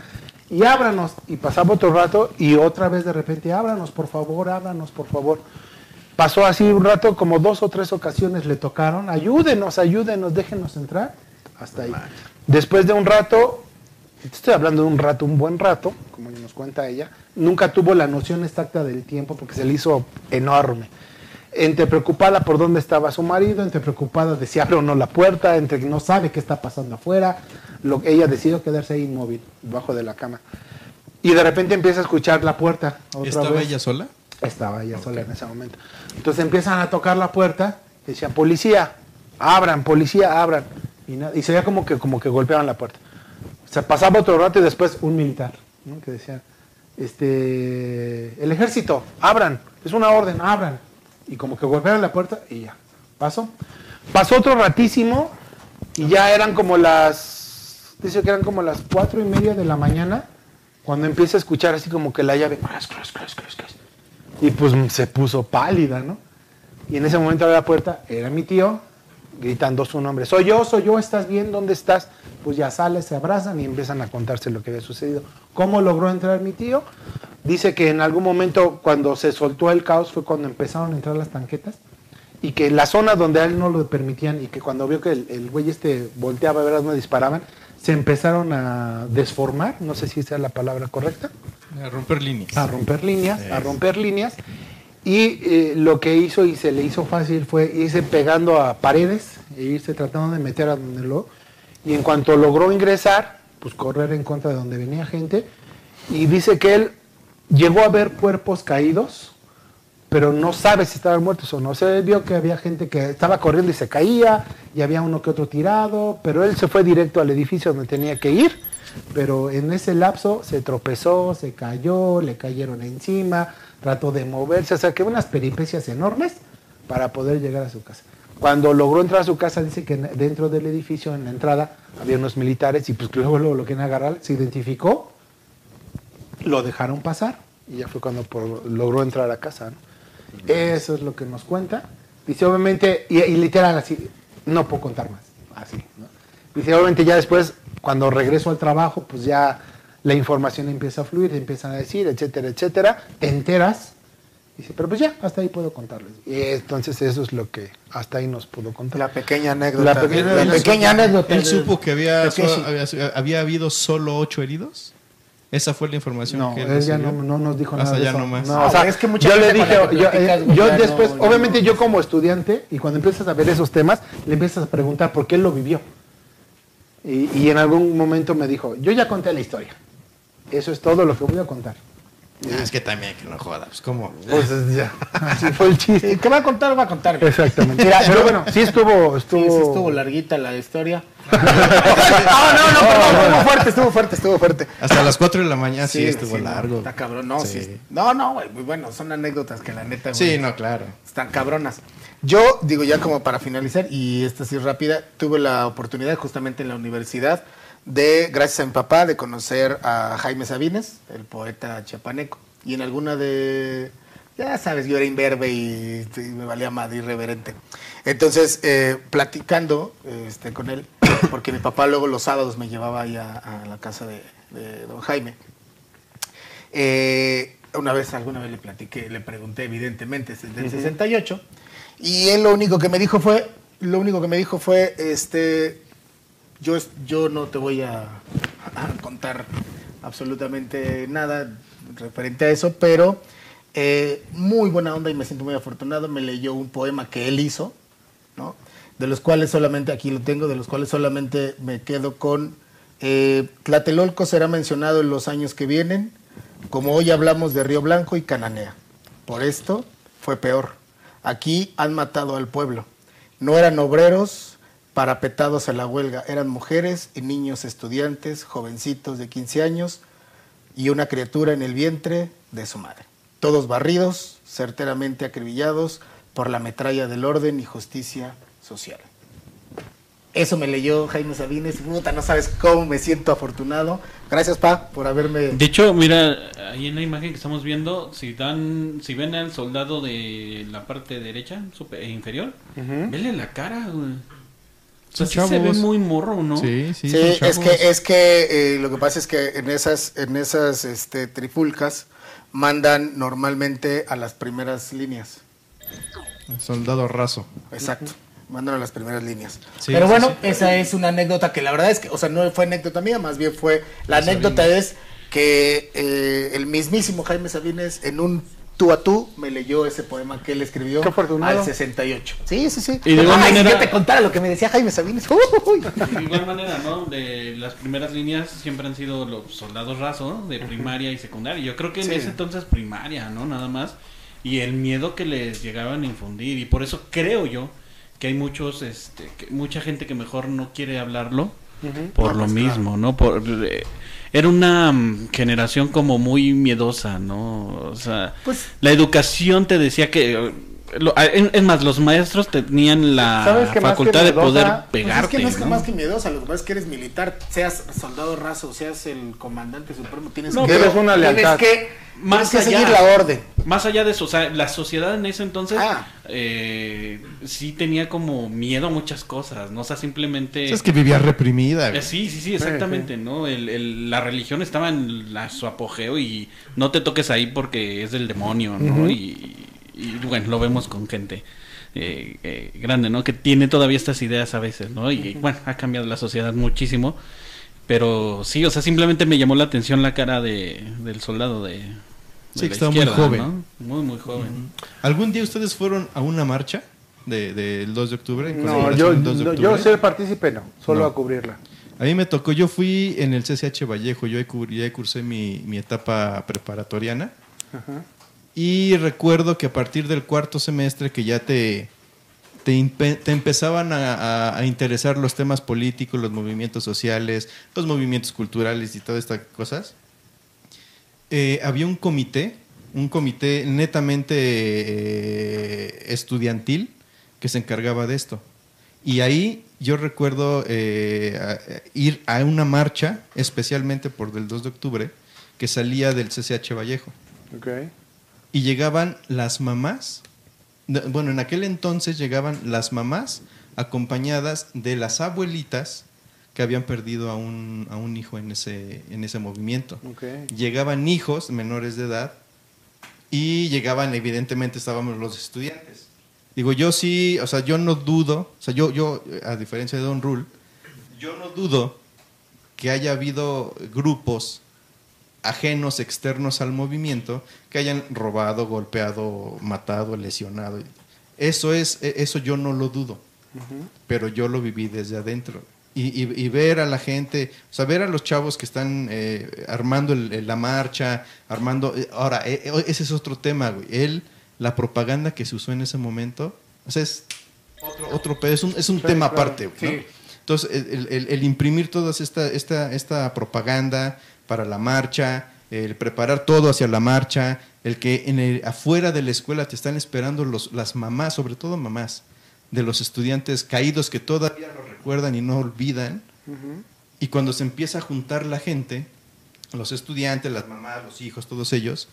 Y ábranos, y pasaba otro rato, y otra vez de repente, ábranos, por favor, ábranos, por favor. Pasó así un rato, como dos o tres ocasiones le tocaron, ayúdenos, ayúdenos, déjenos entrar, hasta ahí. Después de un rato, estoy hablando de un rato, un buen rato, como nos cuenta ella, nunca tuvo la noción exacta del tiempo porque se le hizo enorme. Entre preocupada por dónde estaba su marido, entre preocupada de si abre o no la puerta, entre que no sabe qué está pasando afuera, lo, ella decidió quedarse ahí inmóvil, debajo de la cama. Y de repente empieza a escuchar la puerta. Otra ¿Estaba vez. ella sola? Estaba ella sola en ese momento. Entonces empiezan a tocar la puerta y decían, policía, abran, policía, abran. Y, y se veía como que, como que golpeaban la puerta. Se pasaba otro rato y después un militar, ¿no? que decía, este, el ejército, abran, es una orden, abran. Y como que golpearon la puerta y ya, pasó. Pasó otro ratísimo y ya eran como las, dice que eran como las cuatro y media de la mañana, cuando empieza a escuchar así como que la llave. Y pues se puso pálida, ¿no? Y en ese momento abre la puerta, era mi tío, gritando su nombre. Soy yo, soy yo, ¿estás bien? ¿Dónde estás? Pues ya sale, se abrazan y empiezan a contarse lo que había sucedido. ¿Cómo logró entrar mi tío? Dice que en algún momento cuando se soltó el caos fue cuando empezaron a entrar las tanquetas y que la zona donde a él no lo permitían y que cuando vio que el, el güey este volteaba a ver dónde disparaban, se empezaron a desformar, no sé si esa es la palabra correcta, A romper líneas. a romper líneas, a romper líneas, Y eh, lo que hizo y se le hizo fácil fue irse pegando a paredes e irse tratando de meter a donde lo. Y en cuanto logró ingresar, pues correr en contra de donde venía gente. Y dice que él llegó a ver cuerpos caídos, pero no sabe si estaban muertos o no. Él vio que había gente que estaba corriendo y se caía, y había uno que otro tirado, pero él se fue directo al edificio donde tenía que ir. Pero en ese lapso se tropezó, se cayó, le cayeron encima, trató de moverse, o sea que unas peripecias enormes para poder llegar a su casa. Cuando logró entrar a su casa, dice que en- dentro del edificio, en la entrada, había unos militares y pues luego, luego lo quieren agarrar, se identificó, lo dejaron pasar y ya fue cuando por- logró entrar a casa. ¿no? Eso es lo que nos cuenta. Dice, obviamente, y, y literal así, no puedo contar más. Así, ¿no? Dice, obviamente ya después, cuando regreso al trabajo, pues ya la información empieza a fluir, te empiezan a decir, etcétera, etcétera, te enteras. Dice, pero pues ya, hasta ahí puedo contarles. Y entonces eso es lo que hasta ahí nos pudo contar. La pequeña anécdota. La pequeña- la pequeña anécdota. ¿Él de- supo que había, había, había habido solo ocho heridos? ¿Esa fue la información No, que él ya no, no nos dijo Hasta nada de eso. no más. No, Ah, o sea, es que mucha yo le dije, yo, eh, yo después, no- obviamente no- yo como estudiante, y cuando empiezas a ver esos temas, le empiezas a preguntar por qué él lo vivió. Y, y en algún momento me dijo, yo ya conté la historia. Eso es todo lo que voy a contar. Ah, es que también que no joda, pues cómo. Pues ya, así fue el chiste. ¿Qué va a contar? Va a contar. güey. Exactamente. Mira, Pero bueno, sí estuvo, Sí, estuvo. sí estuvo larguita la historia. no, no, no, perdón, estuvo fuerte, estuvo fuerte, estuvo fuerte. Hasta las 4 de la mañana sí, estuvo no, largo. Está cabrón, no, sí. Sí. No, no, güey, muy bueno, son anécdotas que la neta, güey, Sí, no, claro. están cabronas. Yo, digo, ya como para finalizar, y esta sí rápida, tuve la oportunidad justamente en la universidad de, gracias a mi papá, de conocer a Jaime Sabines, el poeta chiapaneco. Y en alguna de, ya sabes, yo era imberbe y, y me valía madre irreverente. Entonces, eh, platicando este, con él, porque mi papá luego los sábados me llevaba ahí a, a la casa de, de don Jaime. Eh, una vez, alguna vez le platiqué, le pregunté, evidentemente, es del 68, y él lo único que me dijo fue, lo único que me dijo fue, este, yo, yo no te voy a, a contar absolutamente nada referente a eso, pero eh, muy buena onda y me siento muy afortunado, me leyó un poema que él hizo, ¿no? De los cuales solamente, aquí lo tengo, de los cuales solamente me quedo con eh, Tlatelolco será mencionado en los años que vienen, como hoy hablamos de Río Blanco y Cananea. Por esto fue peor. Aquí han matado al pueblo. No eran obreros parapetados a la huelga, eran mujeres y niños estudiantes, jovencitos de 15 años y una criatura en el vientre de su madre. Todos barridos, certeramente acribillados por la metralla del orden y justicia social. Eso me leyó Jaime Sabines. Puta, no sabes cómo me siento afortunado. Gracias, Pa, por haberme. De hecho, mira, ahí en la imagen que estamos viendo, si dan, si ven al soldado de la parte derecha, super- inferior, vele la cara, güey. Son sí se ve muy morro, ¿no? Sí, sí. Sí, es que, es que eh, lo que pasa es que en esas, en esas este, trifulcas mandan normalmente a las primeras líneas. Soldado raso. Exacto. Mandan a las primeras líneas. Sí, Pero sí, bueno, sí. esa es una anécdota que la verdad es que, o sea, no fue anécdota mía, más bien fue. La anécdota es que eh, el mismísimo Jaime Sabines en un tú a tú me leyó ese poema que él escribió Qué al 68. Sí, sí, sí. Y de igual Ay, manera- si yo te contara lo que me decía Jaime Sabines. uy. De igual manera, ¿no? De las primeras líneas siempre han sido los soldados rasos, ¿no? De primaria y secundaria. Yo creo que en Sí. ese entonces primaria, ¿no? Nada más. Y el miedo que les llegaban a infundir. Y por eso creo yo que hay muchos, este, que- mucha gente que mejor no quiere hablarlo por lo mismo, ¿no? Por, eh, era una mm, generación como muy miedosa, ¿no? O sea, Pues- la educación te decía que... lo- es es más, los maestros tenían la ¿Sabes qué más que facultad de poder Pues es Pues pegarte. es que no es que ¿no? más que miedosa, lo que pasa es que eres militar, seas soldado raso, seas el comandante supremo, tienes No, que, una tienes lealtad. que, Más tienes que allá. seguir la orden. Más allá de eso, o sea, la sociedad en ese entonces Ah. eh, sí tenía como miedo a muchas cosas, ¿no? O sea, simplemente... Es que vivía reprimida. Eh. Sí, sí, sí, exactamente, ¿no? El, el- la religión estaba en la- su apogeo y no te toques ahí porque es del demonio, ¿no? y, y, bueno, lo vemos con gente eh, eh, grande, ¿no? Que tiene todavía estas ideas a veces, ¿no? Y bueno, ha cambiado la sociedad muchísimo. Pero sí, o sea, simplemente me llamó la atención la cara de, del soldado de, Sí, de que la estaba muy joven. ¿no? Muy, muy joven. ¿Algún día ustedes fueron a una marcha de- del 2 de octubre? No, yo, del 2 de no, octubre? yo ser partícipe no, solo No. a cubrirla. A mí me tocó, yo fui en el CCH Vallejo, yo ahí cursé mi, mi etapa preparatoriana. Y recuerdo que a partir del cuarto semestre que ya te, te, empezaban a, a- interesar los temas políticos, los movimientos sociales, los movimientos culturales y todas estas cosas, eh, había un comité, un comité netamente eh, estudiantil que se encargaba de esto. Y ahí yo recuerdo eh, ir a una marcha, especialmente por del 2 de octubre, que salía del CCH Vallejo. Ok. Y llegaban las mamás, bueno, en aquel entonces llegaban las mamás acompañadas de las abuelitas que habían perdido a un, a un hijo en ese, en ese movimiento. Llegaban hijos menores de edad y llegaban, evidentemente, estábamos los estudiantes. Digo, yo sí, o sea, yo no dudo, o sea, yo, yo, a diferencia de Don Rule, yo no dudo que haya habido grupos ajenos, externos al movimiento, que hayan robado, golpeado, matado, lesionado. Eso es, e- eso yo no lo dudo, pero yo lo viví desde adentro. Y, y- y ver a la gente, o sea, ver a los chavos que están eh, armando el- la marcha, armando... eh, Ahora, eh, ese es otro tema, güey. Él, la propaganda que se usó en ese momento, o sea, es otro, otro pedo, es un, es un Sí, tema claro, aparte, güey, ¿no? sí. Entonces, el, el- el imprimir toda esta, esta, esta propaganda para la marcha, el preparar todo hacia la marcha, el que en el, afuera de la escuela te están esperando los, las mamás, sobre todo mamás, de los estudiantes caídos que todavía lo recuerdan y no olvidan. Y cuando se empieza a juntar la gente, los estudiantes, las mamás, los hijos, todos ellos,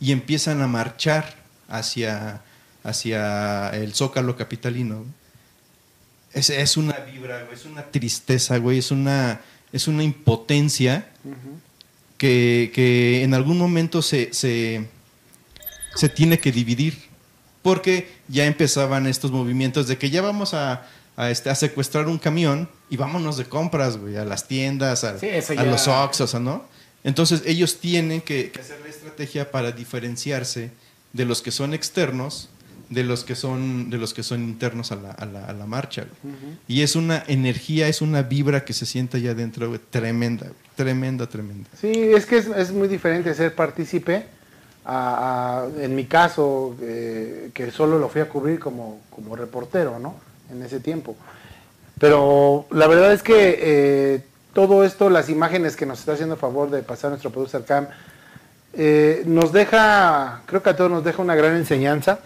y empiezan a marchar hacia, hacia el zócalo capitalino. Es, es una vibra, güey, es una tristeza, güey, es una, es una impotencia que, que en algún momento se, se, se tiene que dividir. Porque ya empezaban estos movimientos de que ya vamos a, a, este, a secuestrar un camión y vámonos de compras, güey, a las tiendas, a, Sí, a los Oxxos, ¿no? Entonces ellos tienen que, que hacer la estrategia para diferenciarse de los que son externos de los que son de los que son internos a la, a la, a la marcha y es una energía es una vibra que se siente allá adentro güey, tremenda güey, tremenda tremenda Sí, es que es, es muy diferente ser partícipe a, a- en mi caso, eh, que solo lo fui a cubrir como, como reportero, ¿no? En ese tiempo. Pero la verdad es que eh, todo esto, las imágenes que nos está haciendo favor de pasar nuestro producer Cam, eh, nos deja, creo que a todos nos deja una gran enseñanza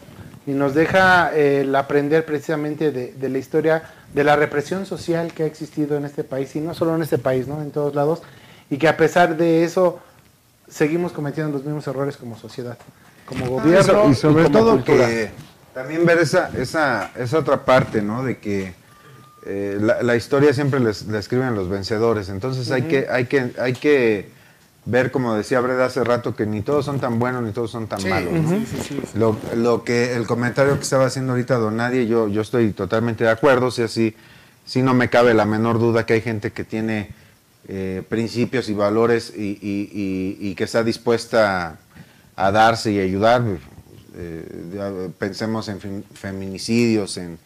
y nos deja eh, el aprender precisamente de, de la historia de la represión social que ha existido en este país, y no solo en este país, ¿no? en todos lados, y que a pesar de eso seguimos cometiendo los mismos errores como sociedad, como gobierno y sobre como todo cultura. que también ver esa, esa, esa otra parte, ¿no? De que eh, la, la historia siempre les- la escriben los vencedores. Entonces hay, que, hay, que, hay que ver, como decía Breda hace rato, que ni todos son tan buenos ni todos son tan malos. ¿no? Lo, lo que el comentario que estaba haciendo ahorita Don Nadie, yo, yo estoy totalmente de acuerdo. O sea, sí, sí no me cabe la menor duda que hay gente que tiene eh, principios y valores y, y- y- y que está dispuesta a, darse y ayudar. Eh, pensemos en fem- feminicidios, en,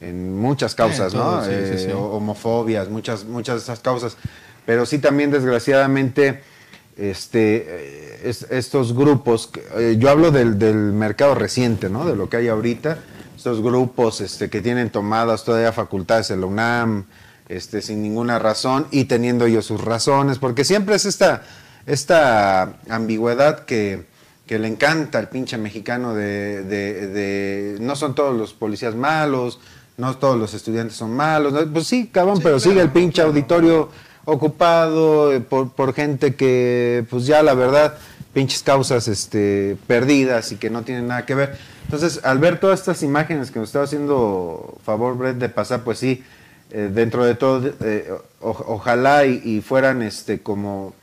en muchas causas, Eh, todo, ¿no? sí, sí, Eh, sí. homofobias, muchas, muchas de esas causas. Pero sí también, desgraciadamente, este, eh, es- estos grupos, eh, yo hablo del, del mercado reciente, ¿no? De lo que hay ahorita, estos grupos este, que tienen tomadas todavía facultades en la UNAM, este, sin ninguna razón y teniendo ellos sus razones, porque siempre es esta, esta ambigüedad que, que le encanta al pinche mexicano de, de- de- no son todos los policías malos, no todos los estudiantes son malos, pues sí, cabrón, pero sigue el pinche auditorio ocupado eh, por, por gente que, pues ya la verdad, pinches causas este, perdidas y que no tienen nada que ver. Entonces, al ver todas estas imágenes que nos estaba haciendo favor, Brett, de pasar, pues sí, eh, dentro de todo, eh, ojalá y, fueran este como,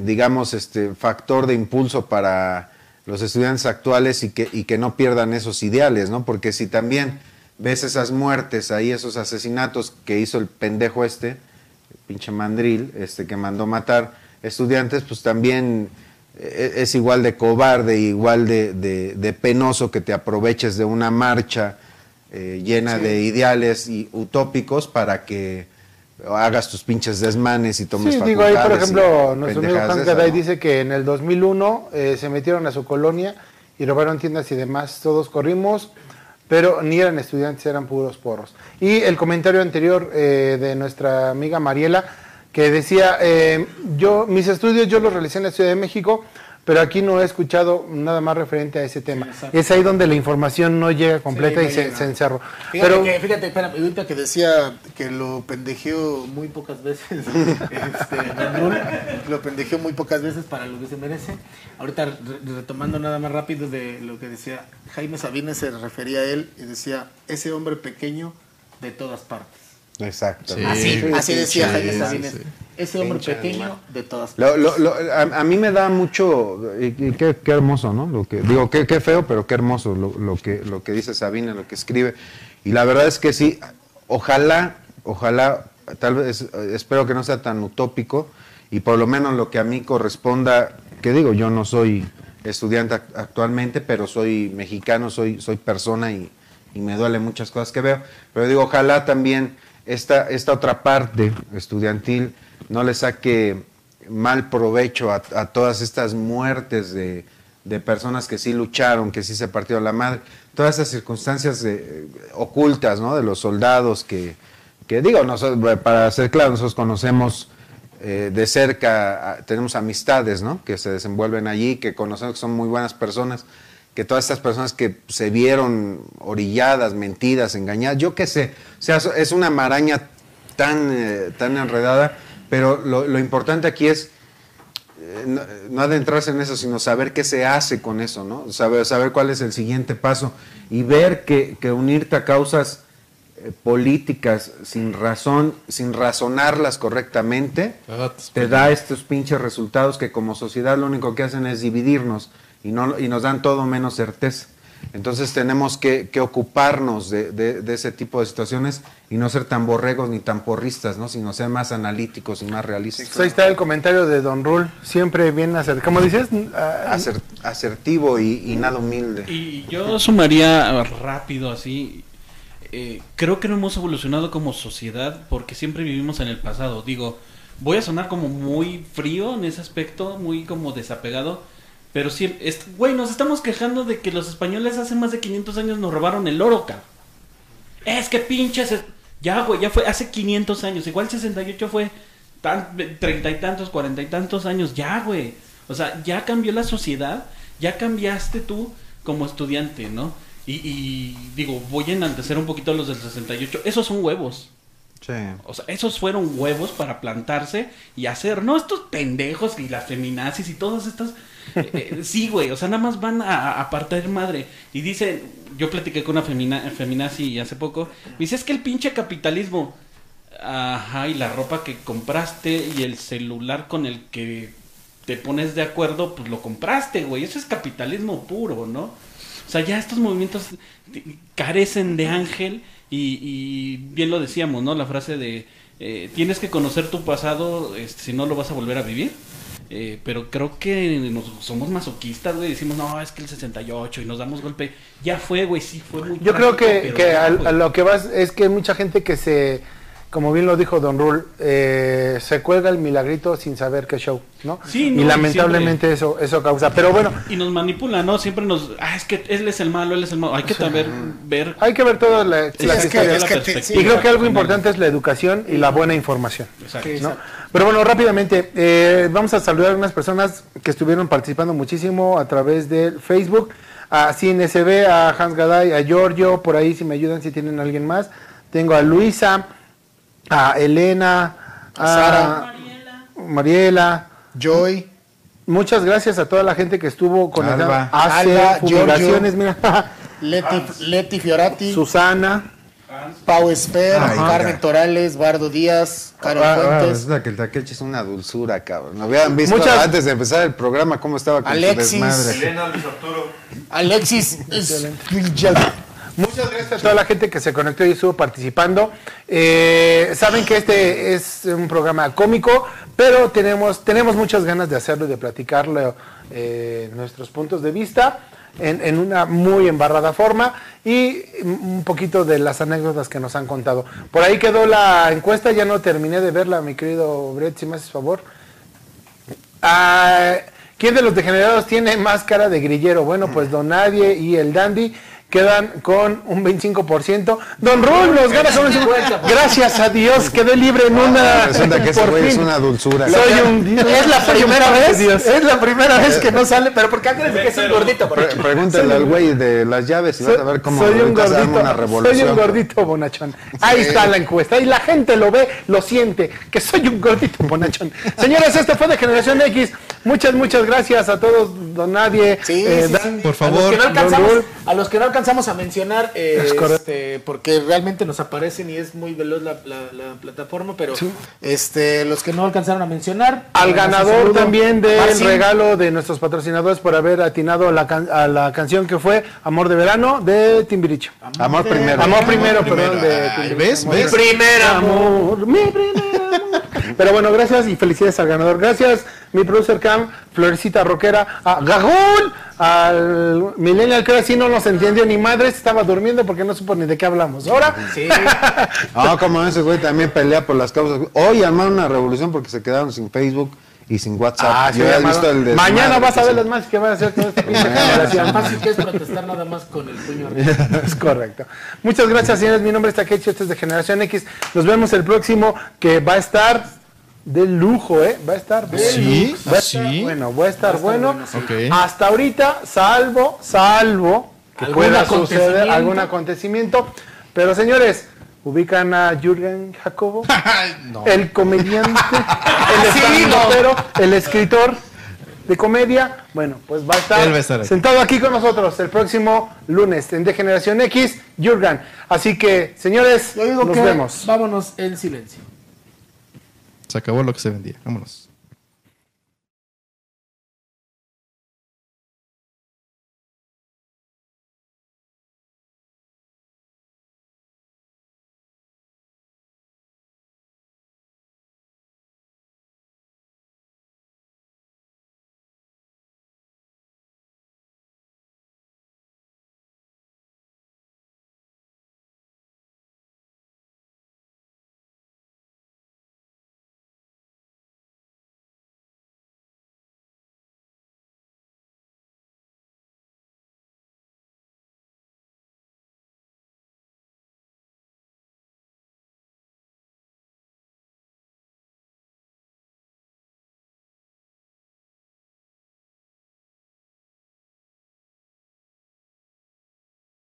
digamos, este factor de impulso para los estudiantes actuales y que, y que no pierdan esos ideales, ¿no? Porque si también ves esas muertes ahí, esos asesinatos que hizo el pendejo este, pinche mandril, este que mandó matar estudiantes, pues también eh, es igual de cobarde, igual de, de- de penoso que te aproveches de una marcha eh, llena de ideales y utópicos para que hagas tus pinches desmanes y tomes Sí, digo ahí, por ejemplo, nuestro amigo Gaday ¿no? dice que en el 2001 eh, se metieron a su colonia y robaron tiendas y demás. Todos corrimos, pero ni eran estudiantes, eran puros porros. Y el comentario anterior eh, de nuestra amiga Mariela, que decía, eh, yo mis estudios yo los realicé en la Ciudad de México, pero aquí no he escuchado nada más referente a ese tema. exacto. es ahí donde la información no llega completa Sí, y se, encerró. Fíjate, Pero que, fíjate, espérame, ahorita que decía que lo pendejeó muy pocas veces, este, lo pendejeó muy pocas veces para lo que se merece. Ahorita re- retomando nada más rápido de lo que decía Jaime Sabines, se refería a él y decía, ese hombre pequeño de todas partes. Exacto. Sí. Así, así decía sí, Jaime sí, Sabines, ese hombre pequeño animal. de todas partes. Lo- lo- lo- a, a mí me da mucho, y, y qué, qué hermoso, ¿no? Lo que, digo, qué, qué feo, pero qué hermoso lo, lo que, lo que dice Sabina, lo que escribe. Y la verdad es que sí, ojalá, ojalá, tal vez, espero que no sea tan utópico, y por lo menos lo que a mí corresponda, que digo, yo no soy estudiante ac- actualmente, pero soy mexicano, soy, soy persona y, y me duele muchas cosas que veo, pero digo, ojalá también esta, esta otra parte estudiantil no le saque mal provecho a, todas estas muertes de, de personas que sí lucharon, que sí se partieron la madre, todas esas circunstancias de- ocultas, ¿no? De los soldados que, que digo, nosotros, para ser claro, nosotros conocemos eh, de cerca, tenemos amistades, ¿no? Que se desenvuelven allí, que conocemos que son muy buenas personas, que todas estas personas que se vieron orilladas, mentidas, engañadas, yo qué sé, o sea, es una maraña tan, eh, tan enredada, pero lo, lo importante aquí es eh, no, no adentrarse en eso, sino saber qué se hace con eso, ¿no? Saber, saber cuál es el siguiente paso y ver que, que unirte a causas eh, políticas sin razón, sin razonarlas correctamente, te da estos pinches resultados que como sociedad lo único que hacen es dividirnos y, no, y nos dan todo menos certeza. Entonces tenemos que, que ocuparnos de, de- de ese tipo de situaciones y no ser tan borregos ni tan porristas, ¿no? sino ser más analíticos y más realistas. pues ahí está el comentario de Don Rul, siempre bien acertado. Como dices, Acer- asertivo y, y nada humilde. Y yo sumaría rápido así. eh, creo que no hemos evolucionado como sociedad porque siempre vivimos en el pasado. Digo, voy a sonar como muy frío en ese aspecto, muy como desapegado. Pero sí, es- güey, nos estamos quejando de que los españoles hace más de 500 años nos robaron el oro, cabrón. Es que pinches. es- Ya, güey, ya fue hace 500 años. Igual 68 fue tan, treinta y tantos, cuarenta y tantos años. Ya, güey. O sea, ya cambió la sociedad. Ya cambiaste tú como estudiante, ¿no? Y, y digo, voy a enaltecer un poquito a los del 68. Esos son huevos. Sí. O sea, esos fueron huevos para plantarse y hacer, no estos pendejos y las feminazis y todas estas. Eh, eh, sí, güey, o sea, nada más van a, a madre. Y dice, yo platiqué con una femina, feminazi hace poco, dice, es que el pinche capitalismo, ajá, y la ropa que compraste y el celular con el que te pones de acuerdo, pues lo compraste, güey, eso es capitalismo puro, ¿no? O sea, ya estos movimientos carecen de ángel y, y bien lo decíamos, ¿no? La frase de eh, tienes que conocer tu pasado, este, si no lo vas a volver a vivir. Eh, pero creo que nos, somos masoquistas, güey. Decimos, no, es que el 68 y nos damos golpe. Ya fue, güey, sí fue muy yo creo que, que ya, a, lo que vas es que hay mucha gente que se, como bien lo dijo Don Rul, eh, se cuelga el milagrito sin saber qué show, ¿no? Sí, no, y y lamentablemente eso, eso causa. Pero bueno, Y nos manipula, ¿no? Siempre nos. Ah, es que él es el malo, él es el malo. Hay que saber ver. hay que ver todas la- Sí, las es que- historias. es que te- y sí, creo que algo importante es la educación y la buena información. Exacto. ¿no? Pero bueno, rápidamente, eh, vamos a saludar a unas personas que estuvieron participando muchísimo a través del Facebook, a CNSB, a Hans Gaday, a Giorgio, por ahí si me ayudan, si tienen alguien más. Tengo a Luisa, a Elena, a, Sara. Mariela. Joy, Muchas gracias a toda la gente que estuvo conectada. Alba. Hace Alba, fumigaciones, mira. Leti, Leti Fiorati, Susana. Pau Esper, Carmen ca- Torales, Bardo Díaz, Carol Ah, ah, Fuentes, resulta que el Takechi es una dulzura, cabrón. Lo habían visto Muchas- antes de empezar el programa cómo estaba con Alexis. su desmadre. Elena, Luis Arturo. Alexis es- Muchas gracias a toda la gente que se conectó y estuvo participando. Eh, saben que este es un programa cómico, pero tenemos, tenemos muchas ganas de hacerlo y de platicarlo, eh, nuestros puntos de vista en, en una muy embarrada forma y un poquito de las anécdotas que nos han contado. Por ahí quedó la encuesta, ya no terminé de verla, mi querido Brett, si me haces favor. Ah, ¿Quién de los degenerados tiene más cara de grillero? Bueno, pues Don Nadie y el Dandy quedan con un 25%. Don Rul nos gana con un 50%. Gracias a Dios, quedé libre en una. Resulta que ese por güey es una dulzura. Soy un Es la soy un primera vez, Dios. es la primera vez que no sale, pero ¿por qué crees que es un gordito? Pre- pregúntale al güey de las llaves y vas a ver cómo soy un gordito, una revolución. soy un gordito bonachón. Ahí está la encuesta y la gente lo ve, lo siente, que soy un gordito bonachón. Señores, esto fue de Generación X. Muchas, muchas gracias a todos, don Nadie. Sí, eh, sí, Dan- sí. por A favor, los que no alcanzamos, a los que no alcanzamos a mencionar, eh, este, porque realmente nos aparecen y es muy veloz la, la- la plataforma, pero este, los que no alcanzaron a mencionar. Al ganador también del Marcin, regalo de nuestros patrocinadores por haber atinado a la, can- a la canción que fue Amor de Verano de Timbiriche. Amor primero. Amor primero, primero. perdón. De Ay. ¿ves? Amor ¿ves? Primer amor. amor, mi primer amor. Pero bueno, gracias y felicidades al ganador. Gracias, mi producer Cam, Florecita Roquera, a Gagul, al Millennial que ahora sí no nos entendió ni madres, estaba durmiendo porque no supo ni de qué hablamos. Ahora, Sí. Ah, como ese güey también pelea por las causas. Hoy armaron una revolución porque se quedaron sin Facebook y sin WhatsApp. Ah, sí, Yo visto el Mañana vas a ver las más que va a hacer toda esta pinche Lo generación. fácil que es protestar nada más con el puño arriba. Es correcto. Muchas gracias, señores. Mi nombre es Takechi, este es de Generación X. Nos vemos el próximo que va a estar de lujo, ¿eh? Va a estar de ¿Sí? lujo. Va a ¿Ah, estar sí? bueno, va a estar bueno. Ok. Hasta ahorita, salvo, salvo que ¿Algún pueda suceder algún acontecimiento. Pero señores, ubican a Jürgen Jacobo, el comediante, el estandopero, el escritor de comedia. Bueno, pues va a estar, va a estar aquí. sentado aquí con nosotros el próximo lunes en De Generación X, Jürgen. Así que, señores, Yo digo nos que vemos. vámonos en silencio. Se acabó lo que se vendía. Vámonos.